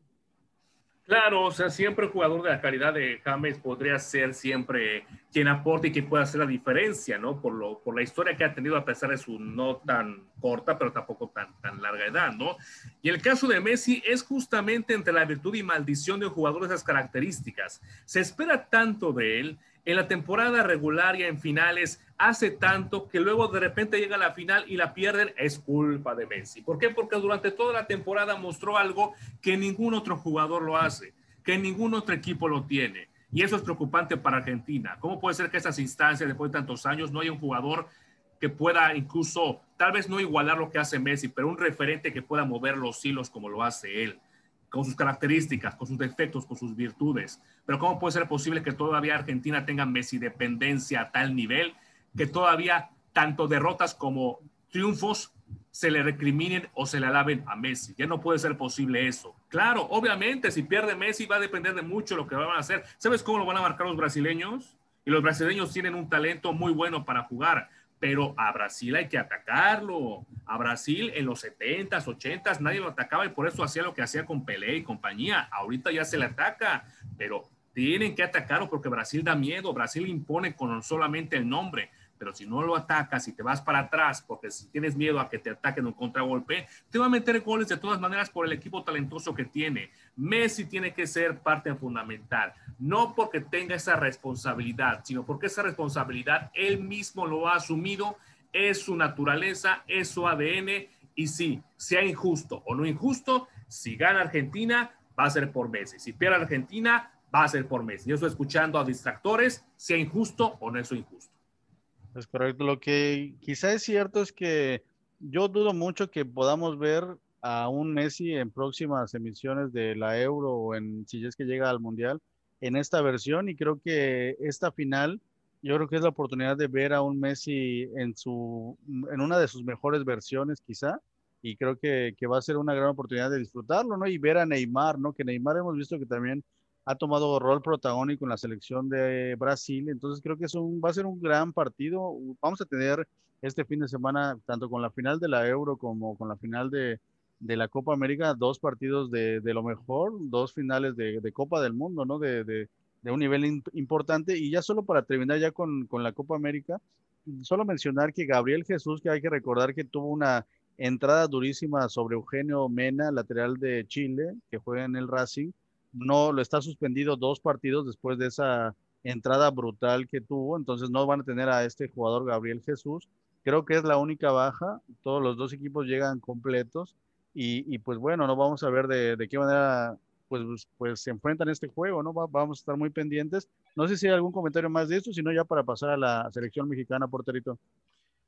Claro, o sea, siempre el jugador de la calidad de James podría ser siempre quien aporte y quien pueda hacer la diferencia, ¿no? Por, lo, por la historia que ha tenido a pesar de su no tan corta, pero tampoco tan, tan larga edad, ¿no? Y el caso de Messi es justamente entre la virtud y maldición de un jugador de esas características. Se espera tanto de él en la temporada regular y en finales hace tanto que luego de repente llega a la final y la pierden, es culpa de Messi. ¿Por qué? Porque durante toda la temporada mostró algo que ningún otro jugador lo hace, que ningún otro equipo lo tiene. Y eso es preocupante para Argentina. ¿Cómo puede ser que esas instancias, después de tantos años, no haya un jugador que pueda incluso, tal vez no igualar lo que hace Messi, pero un referente que pueda mover los hilos como lo hace él? Con sus características, con sus defectos, con sus virtudes. Pero ¿cómo puede ser posible que todavía Argentina tenga Messi dependencia a tal nivel que todavía tanto derrotas como triunfos se le recriminen o se le alaben a Messi? Ya no puede ser posible eso. Claro, obviamente, si pierde Messi va a depender de mucho lo que van a hacer. ¿Sabes cómo lo van a marcar los brasileños? Y los brasileños tienen un talento muy bueno para jugar pero a Brasil hay que atacarlo. A Brasil en los 70s, 80s nadie lo atacaba y por eso hacía lo que hacía con Pelé y compañía. Ahorita ya se le ataca, pero tienen que atacarlo porque Brasil da miedo. Brasil impone con solamente el nombre pero si no lo atacas y te vas para atrás, porque si tienes miedo a que te ataquen un contragolpe, te va a meter goles de todas maneras por el equipo talentoso que tiene. Messi tiene que ser parte fundamental, no porque tenga esa responsabilidad, sino porque esa responsabilidad él mismo lo ha asumido, es su naturaleza, es su ADN, y sí, sea injusto o no injusto, si gana Argentina, va a ser por Messi. Si pierde Argentina, va a ser por Messi. Yo estoy escuchando a distractores, sea injusto o no es injusto. Es correcto. Lo que quizá es cierto es que yo dudo mucho que podamos ver a un Messi en próximas emisiones de la Euro o en si es que llega al Mundial en esta versión y creo que esta final yo creo que es la oportunidad de ver a un Messi en su en una de sus mejores versiones quizá y creo que, que va a ser una gran oportunidad de disfrutarlo, ¿no? Y ver a Neymar, ¿no? Que Neymar hemos visto que también ha tomado rol protagónico en la selección de Brasil, entonces creo que es un, va a ser un gran partido. Vamos a tener este fin de semana, tanto con la final de la Euro como con la final de, de la Copa América, dos partidos de, de lo mejor, dos finales de, de, Copa del Mundo, ¿no? De, un nivel importante. Y ya solo para terminar ya con, con la Copa América, solo mencionar que Gabriel Jesús, que hay que recordar que tuvo una entrada durísima sobre Eugenio Mena, lateral de Chile, que juega en el Racing, no lo está suspendido dos partidos después de esa entrada brutal que tuvo, entonces no van a tener a este jugador Gabriel Jesús. Creo que es la única baja, todos los dos equipos llegan completos y, pues bueno, no vamos a ver de, qué manera pues, pues se enfrentan este juego, ¿no? vamos a estar muy pendientes. No sé si hay algún comentario más de esto, sino ya para pasar a la selección mexicana, porterito.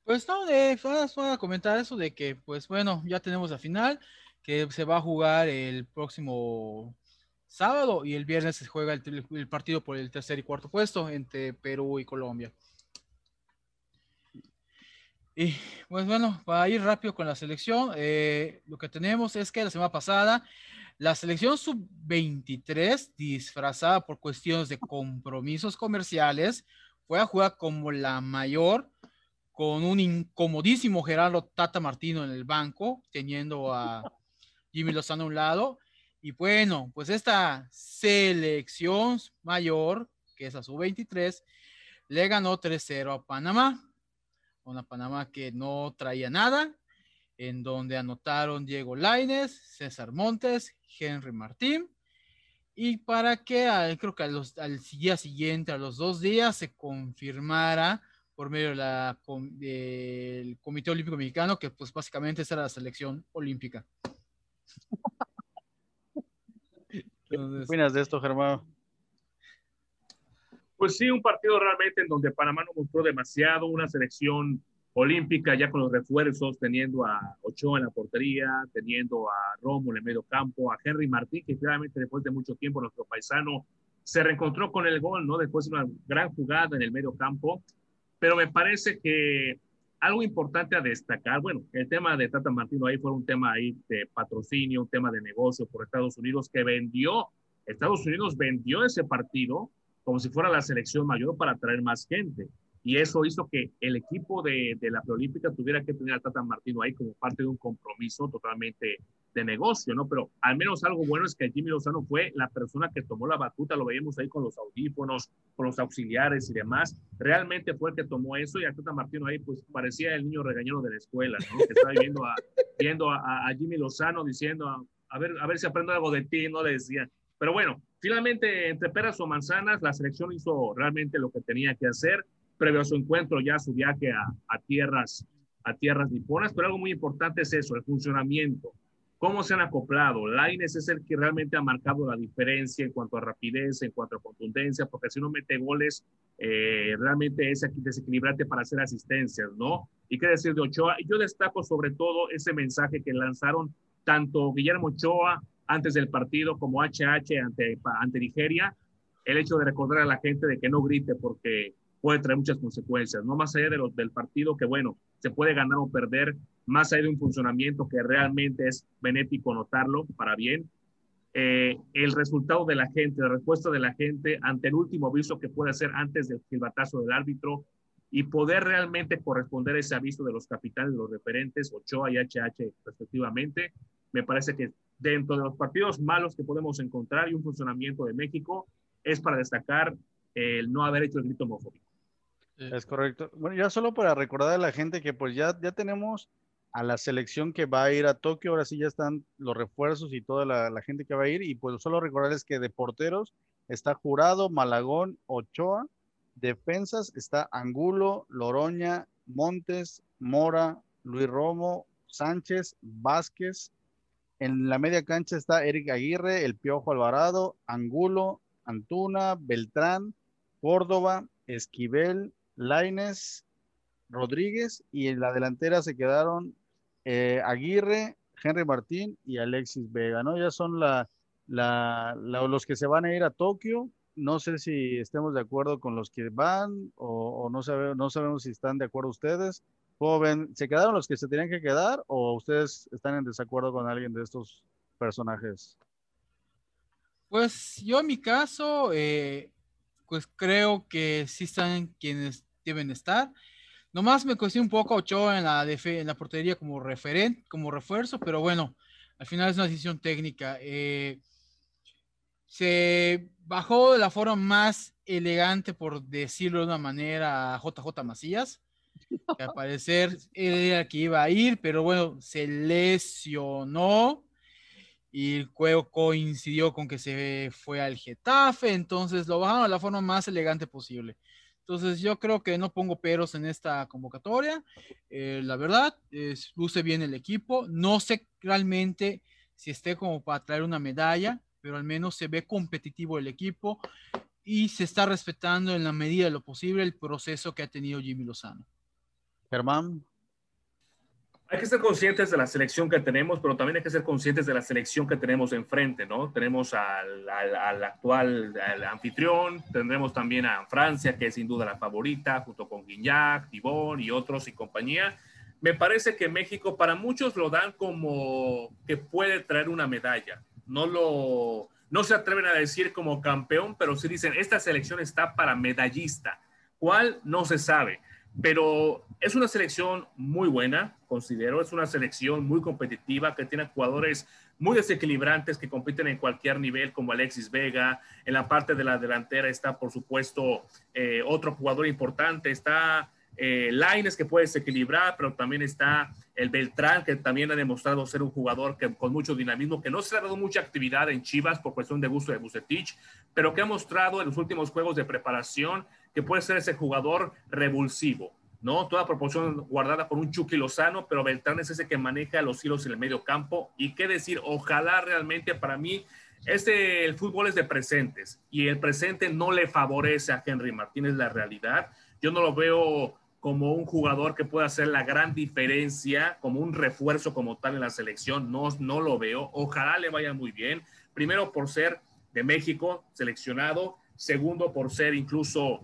Pues no, de, a comentar eso de que, pues bueno, ya tenemos la final, que se va a jugar el próximo sábado y el viernes se juega el, partido por el tercer y cuarto puesto entre Perú y Colombia. Y pues bueno, para ir rápido con la selección, eh, lo que tenemos es que la semana pasada la selección sub-23, disfrazada por cuestiones de compromisos comerciales, fue a jugar como la mayor con un incomodísimo Gerardo Tata Martino en el banco, teniendo a Jimmy Lozano a un lado, y bueno, pues esta selección mayor, que es a su 23, le ganó 3-0 a Panamá. Una Panamá que no traía nada, en donde anotaron Diego Laines, César Montes, Henry Martín. Y para que creo que al día siguiente, a los dos días, se confirmara por medio de la, del Comité Olímpico Mexicano, que pues básicamente esa era la selección olímpica. ¿Qué opinas de esto, Germán? Pues sí, un partido realmente en donde Panamá no mostró demasiado, una selección olímpica ya con los refuerzos, teniendo a Ochoa en la portería, teniendo a Romo en el medio campo, a Henry Martín, que claramente después de mucho tiempo nuestro paisano se reencontró con el gol, ¿no? Después de una gran jugada en el medio campo, pero me parece que algo importante a destacar, bueno, el tema de Tata Martino ahí fue un tema ahí de patrocinio, un tema de negocio por Estados Unidos que vendió, Estados Unidos vendió ese partido como si fuera la selección mayor para atraer más gente. Y eso hizo que el equipo de, de la Preolímpica tuviera que tener a Tata Martino ahí como parte de un compromiso totalmente de negocio, ¿no? Pero al menos algo bueno es que Jimmy Lozano fue la persona que tomó la batuta, lo veíamos ahí con los audífonos, con los auxiliares y demás. Realmente fue el que tomó eso y a Tata Martino ahí pues parecía el niño regañado de la escuela, ¿no? Que estaba viendo a, viendo a, a Jimmy Lozano diciendo, a, ver, a ver si aprendo algo de ti, no le decía. Pero bueno, finalmente entre peras o manzanas, la selección hizo realmente lo que tenía que hacer previo a su encuentro, ya su viaje a, tierras a tierras niponas, pero algo muy importante es eso, el funcionamiento. ¿Cómo se han acoplado? Laines es el que realmente ha marcado la diferencia en cuanto a rapidez, en cuanto a contundencia, porque si no mete goles, eh, realmente es desequilibrante para hacer asistencias, ¿no? Y qué decir de Ochoa. Yo destaco sobre todo ese mensaje que lanzaron tanto Guillermo Ochoa antes del partido como HH ante, ante Nigeria, el hecho de recordar a la gente de que no grite porque puede traer muchas consecuencias, no más allá de los del partido que, bueno, se puede ganar o perder, más allá de un funcionamiento que realmente es benéfico notarlo para bien. Eh, el resultado de la gente, la respuesta de la gente ante el último aviso que puede hacer antes del silbatazo del árbitro y poder realmente corresponder a ese aviso de los capitanes, los referentes, Ochoa y HH respectivamente, me parece que dentro de los partidos malos que podemos encontrar y un funcionamiento de México, es para destacar el no haber hecho el grito homofóbico. Es correcto. Bueno, ya solo para recordar a la gente que pues ya, ya tenemos a la selección que va a ir a Tokio, ahora sí ya están los refuerzos y toda la, gente que va a ir, y pues solo recordarles que de porteros está Jurado, Malagón, Ochoa, defensas está Angulo, Loroña, Montes, Mora, Luis Romo, Sánchez, Vázquez, En la media cancha está Eric Aguirre, el Piojo Alvarado, Angulo, Antuna, Beltrán, Córdoba, Esquivel, Laines, Rodríguez y en la delantera se quedaron eh, Aguirre, Henry Martín y Alexis Vega, ¿no? Ya son la, los que se van a ir a Tokio. No sé si estemos de acuerdo con los que van o, no, no sabemos si están de acuerdo ustedes. Joven, ¿se quedaron los que se tenían que quedar o ustedes están en desacuerdo con alguien de estos personajes? Pues yo en mi caso, eh, pues creo que sí están quienes deben estar. Nomás me cuestioné un poco a Ochoa en la, en la portería como referente, como refuerzo, pero bueno, al final es una decisión técnica. Eh, se bajó de la forma más elegante, por decirlo de una manera, a JJ Macías, que al parecer era el que iba a ir, pero bueno, se lesionó y el juego coincidió con que se fue al Getafe, entonces lo bajaron de la forma más elegante posible. Entonces yo creo que no pongo peros en esta convocatoria. Eh, la verdad, es, luce bien el equipo. No sé realmente si esté como para traer una medalla, pero al menos se ve competitivo el equipo y se está respetando en la medida de lo posible el proceso que ha tenido Jimmy Lozano. Germán. Hay que ser conscientes de la selección que tenemos, pero también hay que ser conscientes de la selección que tenemos enfrente, ¿no? Tenemos al, al, actual anfitrión, tendremos también a Francia, que es sin duda la favorita, junto con Guignac, Tibón y otros y compañía. Me parece que México para muchos lo dan como que puede traer una medalla. No lo, no se atreven a decir como campeón, pero sí dicen, esta selección está para medallista. ¿Cuál? No se sabe pero es una selección muy buena, considero, es una selección muy competitiva que tiene jugadores muy desequilibrantes que compiten en cualquier nivel, como Alexis Vega. En la parte de la delantera está, por supuesto, eh, otro jugador importante, está eh, Laines que puede desequilibrar, pero también está el Beltrán, que también ha demostrado ser un jugador que, con mucho dinamismo, que no se ha dado mucha actividad en Chivas por cuestión de gusto de Bucetich, pero que ha mostrado en los últimos juegos de preparación que puede ser ese jugador revulsivo, ¿no? Toda proporción guardada por un Chucky Lozano, pero Beltrán es ese que maneja los hilos en el medio campo. Y qué decir, ojalá realmente para mí, este, el fútbol es de presentes y el presente no le favorece a Henry Martínez la realidad. Yo no lo veo como un jugador que pueda hacer la gran diferencia, como un refuerzo como tal en la selección, no, no lo veo. Ojalá le vaya muy bien. Primero por ser de México, seleccionado. Segundo por ser incluso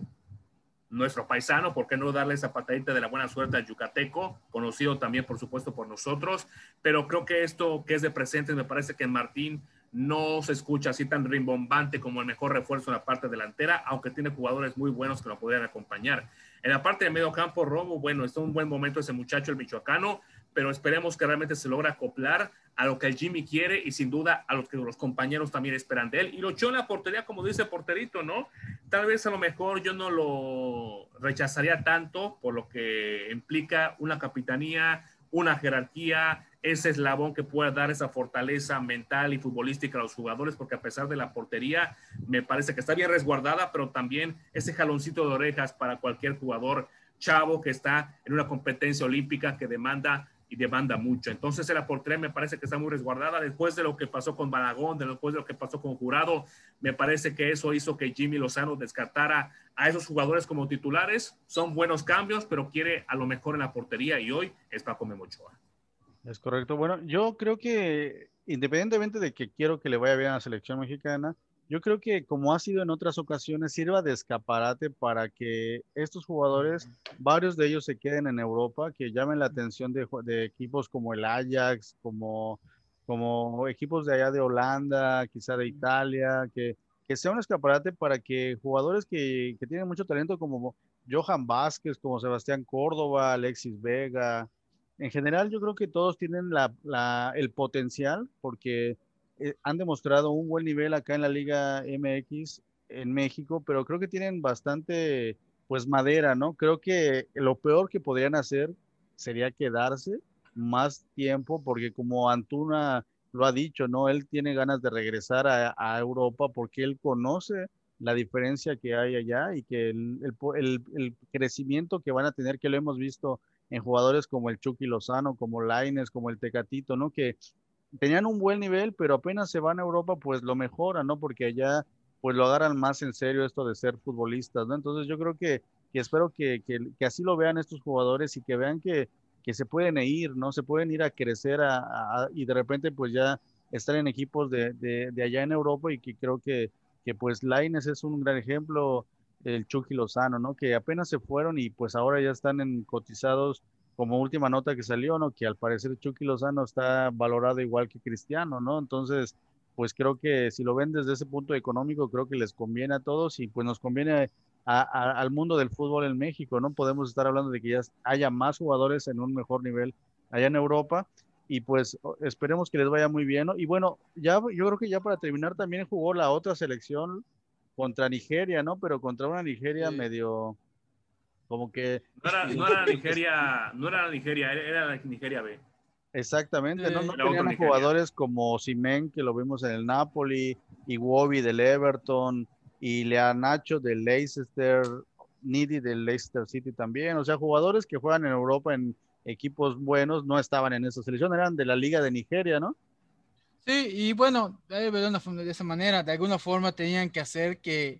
nuestro paisano, ¿por qué no darle esa patadita de la buena suerte al yucateco, conocido también, por supuesto, por nosotros? Pero creo que esto que es de presente, me parece que Martín no se escucha así tan rimbombante como el mejor refuerzo en la parte delantera, aunque tiene jugadores muy buenos que lo podrían acompañar. En la parte de medio campo, Romo, bueno, está un buen momento ese muchacho, el michoacano, pero esperemos que realmente se logre acoplar a lo que el Jimmy quiere y sin duda a lo que los compañeros también esperan de él. Y lo echó en la portería, como dice Porterito, ¿no? Tal vez a lo mejor yo no lo rechazaría tanto por lo que implica una capitanía, una jerarquía, ese eslabón que pueda dar esa fortaleza mental y futbolística a los jugadores, porque a pesar de la portería, me parece que está bien resguardada, pero también ese jaloncito de orejas para cualquier jugador chavo que está en una competencia olímpica que demanda y demanda mucho. Entonces la portería me parece que está muy resguardada. Después de lo que pasó con Balagón, después de lo que pasó con Jurado, me parece que eso hizo que Jimmy Lozano descartara a esos jugadores como titulares. Son buenos cambios, pero quiere a lo mejor en la portería y hoy es Paco Memochoa. Es correcto. Bueno, yo creo que independientemente de que quiero que le vaya bien a la selección mexicana, yo creo que como ha sido en otras ocasiones, sirva de escaparate para que estos jugadores, varios de ellos se queden en Europa, que llamen la atención de, equipos como el Ajax, como, como equipos de allá de Holanda, quizá de Italia, que, que sea un escaparate para que jugadores que, que tienen mucho talento como Johan Vázquez, como Sebastián Córdoba, Alexis Vega, en general yo creo que todos tienen la, la, el potencial porque eh, han demostrado un buen nivel acá en la Liga MX en México, pero creo que tienen bastante, pues, madera, ¿no? Creo que lo peor que podrían hacer sería quedarse más tiempo, porque como Antuna lo ha dicho, ¿no? Él tiene ganas de regresar a, Europa porque él conoce la diferencia que hay allá y que el, el, crecimiento que van a tener, que lo hemos visto en jugadores como el Chucky Lozano, como Laines, como el Tecatito, ¿no? Que tenían un buen nivel, pero apenas se van a Europa, pues lo mejoran, ¿no? Porque allá pues lo agarran más en serio esto de ser futbolistas, ¿no? Entonces yo creo que, que espero que, que, que, así lo vean estos jugadores y que vean que, se pueden ir, ¿no? Se pueden ir a crecer a, y de repente pues ya estar en equipos de, de, de, allá en Europa y que creo que, que pues Laines es un gran ejemplo, el Chucky Lozano, ¿no? Que apenas se fueron y pues ahora ya están en cotizados como última nota que salió, ¿no? Que al parecer Chucky Lozano está valorado igual que Cristiano, ¿no? Entonces, pues creo que si lo ven desde ese punto económico, creo que les conviene a todos y pues nos conviene a, a, al mundo del fútbol en México, ¿no? Podemos estar hablando de que ya haya más jugadores en un mejor nivel allá en Europa y pues esperemos que les vaya muy bien, ¿no? Y bueno, ya yo creo que ya para terminar también jugó la otra selección contra Nigeria, ¿no? Pero contra una Nigeria sí. medio como que no era, no era Nigeria, no era Nigeria, era la Nigeria B. Exactamente, eh, no, no tenían jugadores como Simen, que lo vimos en el Napoli, y Wobby del Everton, y Leanacho del Leicester, Nidi del Leicester City también, o sea, jugadores que juegan en Europa en equipos buenos no estaban en esa selección, eran de la Liga de Nigeria, ¿no? Sí, y bueno, de esa manera, de alguna forma tenían que hacer que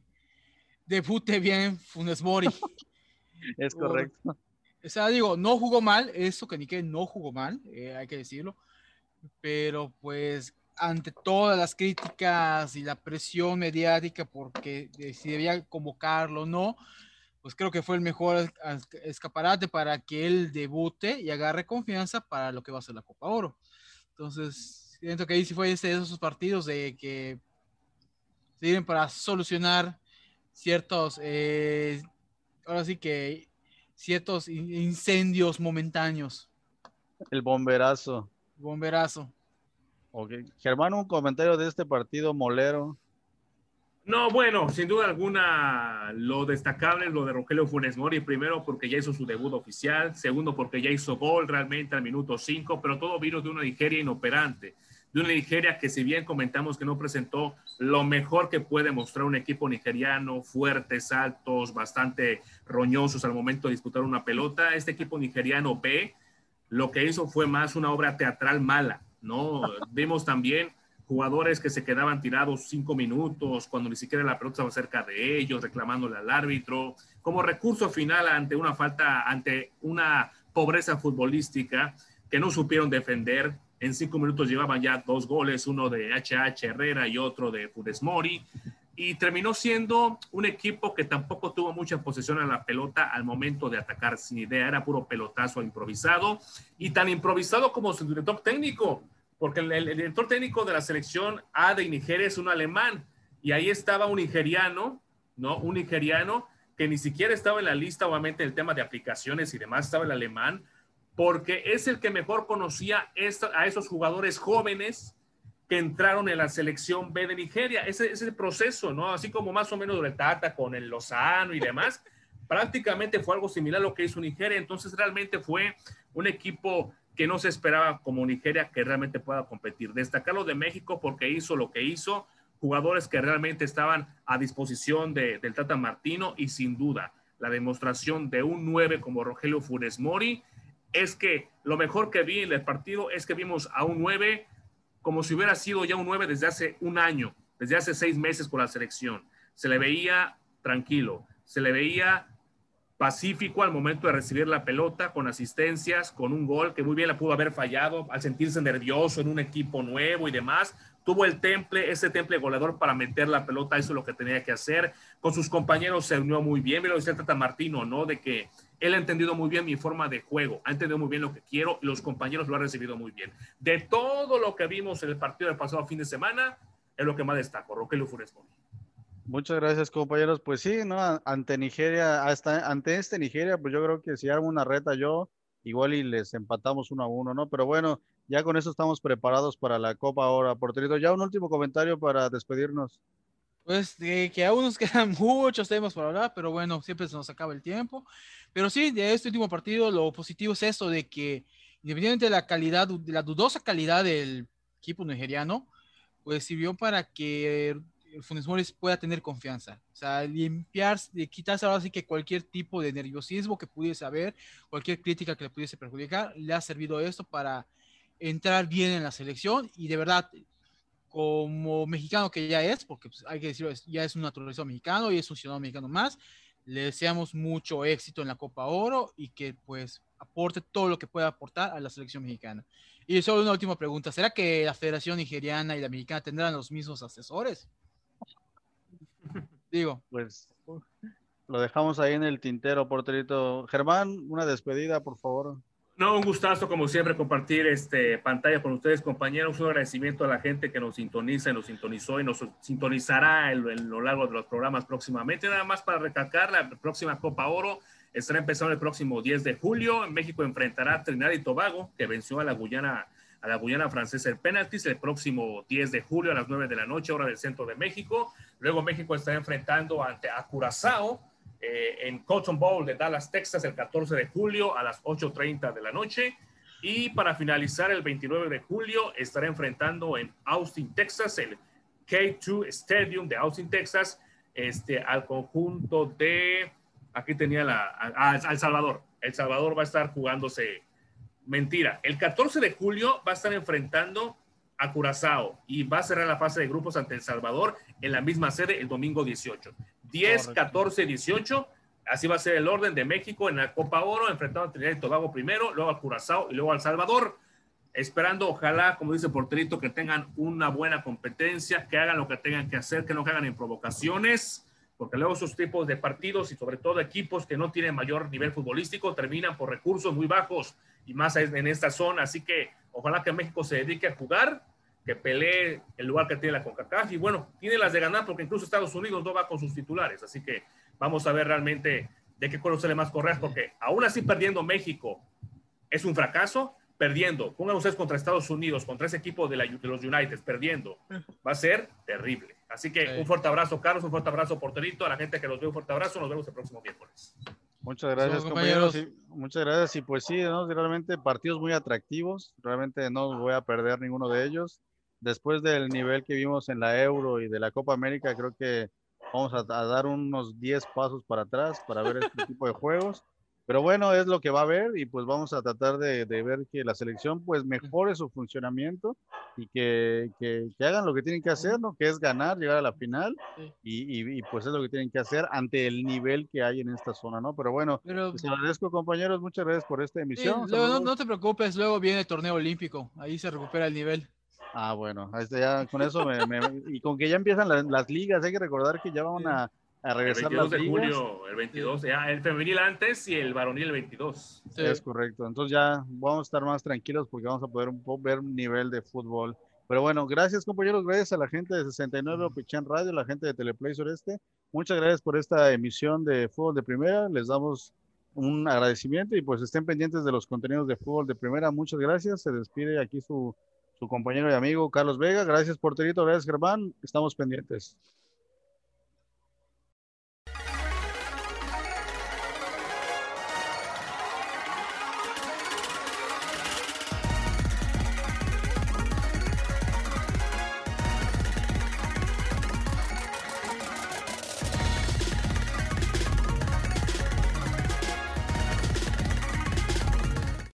debute bien Funes Mori. es correcto. O sea, digo, no jugó mal, eso que Nique no jugó mal, eh, hay que decirlo, pero pues ante todas las críticas y la presión mediática porque si debía convocarlo o no, pues creo que fue el mejor escaparate para que él debute y agarre confianza para lo que va a ser la Copa Oro. Entonces, siento que ahí sí fue este de esos partidos de que sirven para solucionar ciertos, eh, ahora sí que ciertos incendios momentáneos. El bomberazo. Bomberazo. Ok. Germán, un comentario de este partido molero. No, bueno, sin duda alguna, lo destacable es lo de Rogelio Funes Mori, primero porque ya hizo su debut oficial, segundo porque ya hizo gol realmente al minuto 5, pero todo vino de una Nigeria inoperante de una Nigeria que si bien comentamos que no presentó lo mejor que puede mostrar un equipo nigeriano, fuertes, altos, bastante roñosos al momento de disputar una pelota, este equipo nigeriano B lo que hizo fue más una obra teatral mala, ¿no? Vimos también jugadores que se quedaban tirados cinco minutos cuando ni siquiera la pelota estaba cerca de ellos, reclamándole al árbitro, como recurso final ante una falta, ante una pobreza futbolística que no supieron defender, en cinco minutos llevaban ya dos goles, uno de HH Herrera y otro de Funes Mori. Y terminó siendo un equipo que tampoco tuvo mucha posesión en la pelota al momento de atacar, sin idea, era puro pelotazo improvisado y tan improvisado como su director técnico, porque el director técnico de la selección A de Nigeria es un alemán y ahí estaba un nigeriano, ¿no? Un nigeriano que ni siquiera estaba en la lista, obviamente, el tema de aplicaciones y demás, estaba el alemán, porque es el que mejor conocía a esos jugadores jóvenes que entraron en la selección B de Nigeria. Ese, ese proceso, ¿no? Así como más o menos de Tata con el Lozano y demás, prácticamente fue algo similar a lo que hizo Nigeria. Entonces realmente fue un equipo que no se esperaba como Nigeria que realmente pueda competir. Destacarlo de México porque hizo lo que hizo, jugadores que realmente estaban a disposición de, del Tata Martino y sin duda la demostración de un 9 como Rogelio Funes Mori es que lo mejor que vi en el partido es que vimos a un 9 como si hubiera sido ya un 9 desde hace un año, desde hace seis meses con la selección. Se le veía tranquilo, se le veía pacífico al momento de recibir la pelota, con asistencias, con un gol que muy bien la pudo haber fallado al sentirse nervioso en un equipo nuevo y demás. Tuvo el temple, ese temple goleador para meter la pelota, eso es lo que tenía que hacer. Con sus compañeros se unió muy bien, lo decía Tata Martino, ¿no? De que él ha entendido muy bien mi forma de juego, ha entendido muy bien lo que quiero los compañeros lo han recibido muy bien. De todo lo que vimos en el partido del pasado fin de semana, es lo que más destaco, Rogelio Funes Mori. Muchas gracias, compañeros. Pues sí, ¿no? Ante Nigeria, ante este Nigeria, pues yo creo que si hago una reta yo, igual y les empatamos uno a uno, ¿no? Pero bueno, ya con eso estamos preparados para la Copa ahora. Porterito, ya un último comentario para despedirnos. Pues de que aún nos quedan muchos temas para hablar, pero bueno, siempre se nos acaba el tiempo. Pero sí, de este último partido, lo positivo es eso de que, independientemente de la calidad, de la dudosa calidad del equipo nigeriano, pues sirvió para que Funes Mori pueda tener confianza. O sea, limpiar, quitarse ahora sí que cualquier tipo de nerviosismo que pudiese haber, cualquier crítica que le pudiese perjudicar, le ha servido esto para entrar bien en la selección y de verdad, como mexicano que ya es, porque pues, hay que decirlo, ya es un naturalizado mexicano y es un ciudadano mexicano más, le deseamos mucho éxito en la Copa Oro y que pues aporte todo lo que pueda aportar a la selección mexicana. Y solo una última pregunta, ¿será que la Federación Nigeriana y la Mexicana tendrán los mismos asesores? Digo. Pues lo dejamos ahí en el tintero, porterito. Germán, una despedida, por favor. No, un gustazo como siempre compartir este pantalla con ustedes, compañeros. Un agradecimiento a la gente que nos sintoniza, nos sintonizó y nos sintonizará a lo largo de los programas próximamente. Nada más para recalcar, la próxima Copa Oro estará empezando el próximo 10 de julio. En México enfrentará a Trinidad y Tobago, que venció a la Guyana a la Guyana francesa el penaltis el próximo 10 de julio a las 9 de la noche, hora del centro de México. Luego México estará enfrentando ante a Curazao eh, en Cotton Bowl de Dallas, Texas, el 14 de julio a las 8.30 de la noche. Y para finalizar, el 29 de julio estará enfrentando en Austin, Texas, el K2 Stadium de Austin, Texas, este, al conjunto de, aquí tenía la, a, El Salvador. El Salvador va a estar jugándose, mentira, el 14 de julio va a estar enfrentando a Curazao y va a cerrar la fase de grupos ante El Salvador en la misma sede el domingo 18. 10, 14, 18. Así va a ser el orden de México en la Copa Oro, enfrentando a Trinidad y Tobago primero, luego al Curazao y luego al Salvador. Esperando, ojalá, como dice Porterito, que tengan una buena competencia, que hagan lo que tengan que hacer, que no hagan en provocaciones, porque luego esos tipos de partidos y sobre todo equipos que no tienen mayor nivel futbolístico terminan por recursos muy bajos y más en esta zona. Así que ojalá que México se dedique a jugar que pelee el lugar que tiene la CONCACAF y bueno, tiene las de ganar porque incluso Estados Unidos no va con sus titulares, así que vamos a ver realmente de qué color sale más correr porque aún así perdiendo México es un fracaso, perdiendo, pongan ustedes contra Estados Unidos, contra ese equipo de, los United, perdiendo, va a ser terrible. Así que un fuerte abrazo, Carlos, un fuerte abrazo, Porterito, a la gente que los ve, un fuerte abrazo, nos vemos el próximo miércoles. Muchas gracias, compañeros. muchas gracias. Y pues sí, realmente partidos muy atractivos. Realmente no voy a perder ninguno de ellos después del nivel que vimos en la Euro y de la Copa América, creo que vamos a, dar unos 10 pasos para atrás para ver este tipo de juegos. Pero bueno, es lo que va a haber y pues vamos a tratar de, ver que la selección pues mejore su funcionamiento y que, que, hagan lo que tienen que hacer, ¿no? Que es ganar, llegar a la final y, y, pues es lo que tienen que hacer ante el nivel que hay en esta zona, ¿no? Pero bueno, les agradezco compañeros, muchas gracias por esta emisión. luego, no, no, te preocupes, luego viene el torneo olímpico, ahí se recupera el nivel. Ah, bueno, ya, con eso me, y con que ya empiezan las, ligas, hay que recordar que ya van a, a regresar el 22 de julio, el 22, ya, el femenil antes y el varonil el 22. Es correcto, entonces ya vamos a estar más tranquilos porque vamos a poder un poco ver un nivel de fútbol. Pero bueno, gracias compañeros, gracias a la gente de 69 Opichan Radio, la gente de Teleplay Sureste. Muchas gracias por esta emisión de Fútbol de Primera. Les damos un agradecimiento y pues estén pendientes de los contenidos de Fútbol de Primera. Muchas gracias. Se despide aquí su su compañero y amigo Carlos Vega. Gracias, porterito. Gracias, Germán. Estamos pendientes.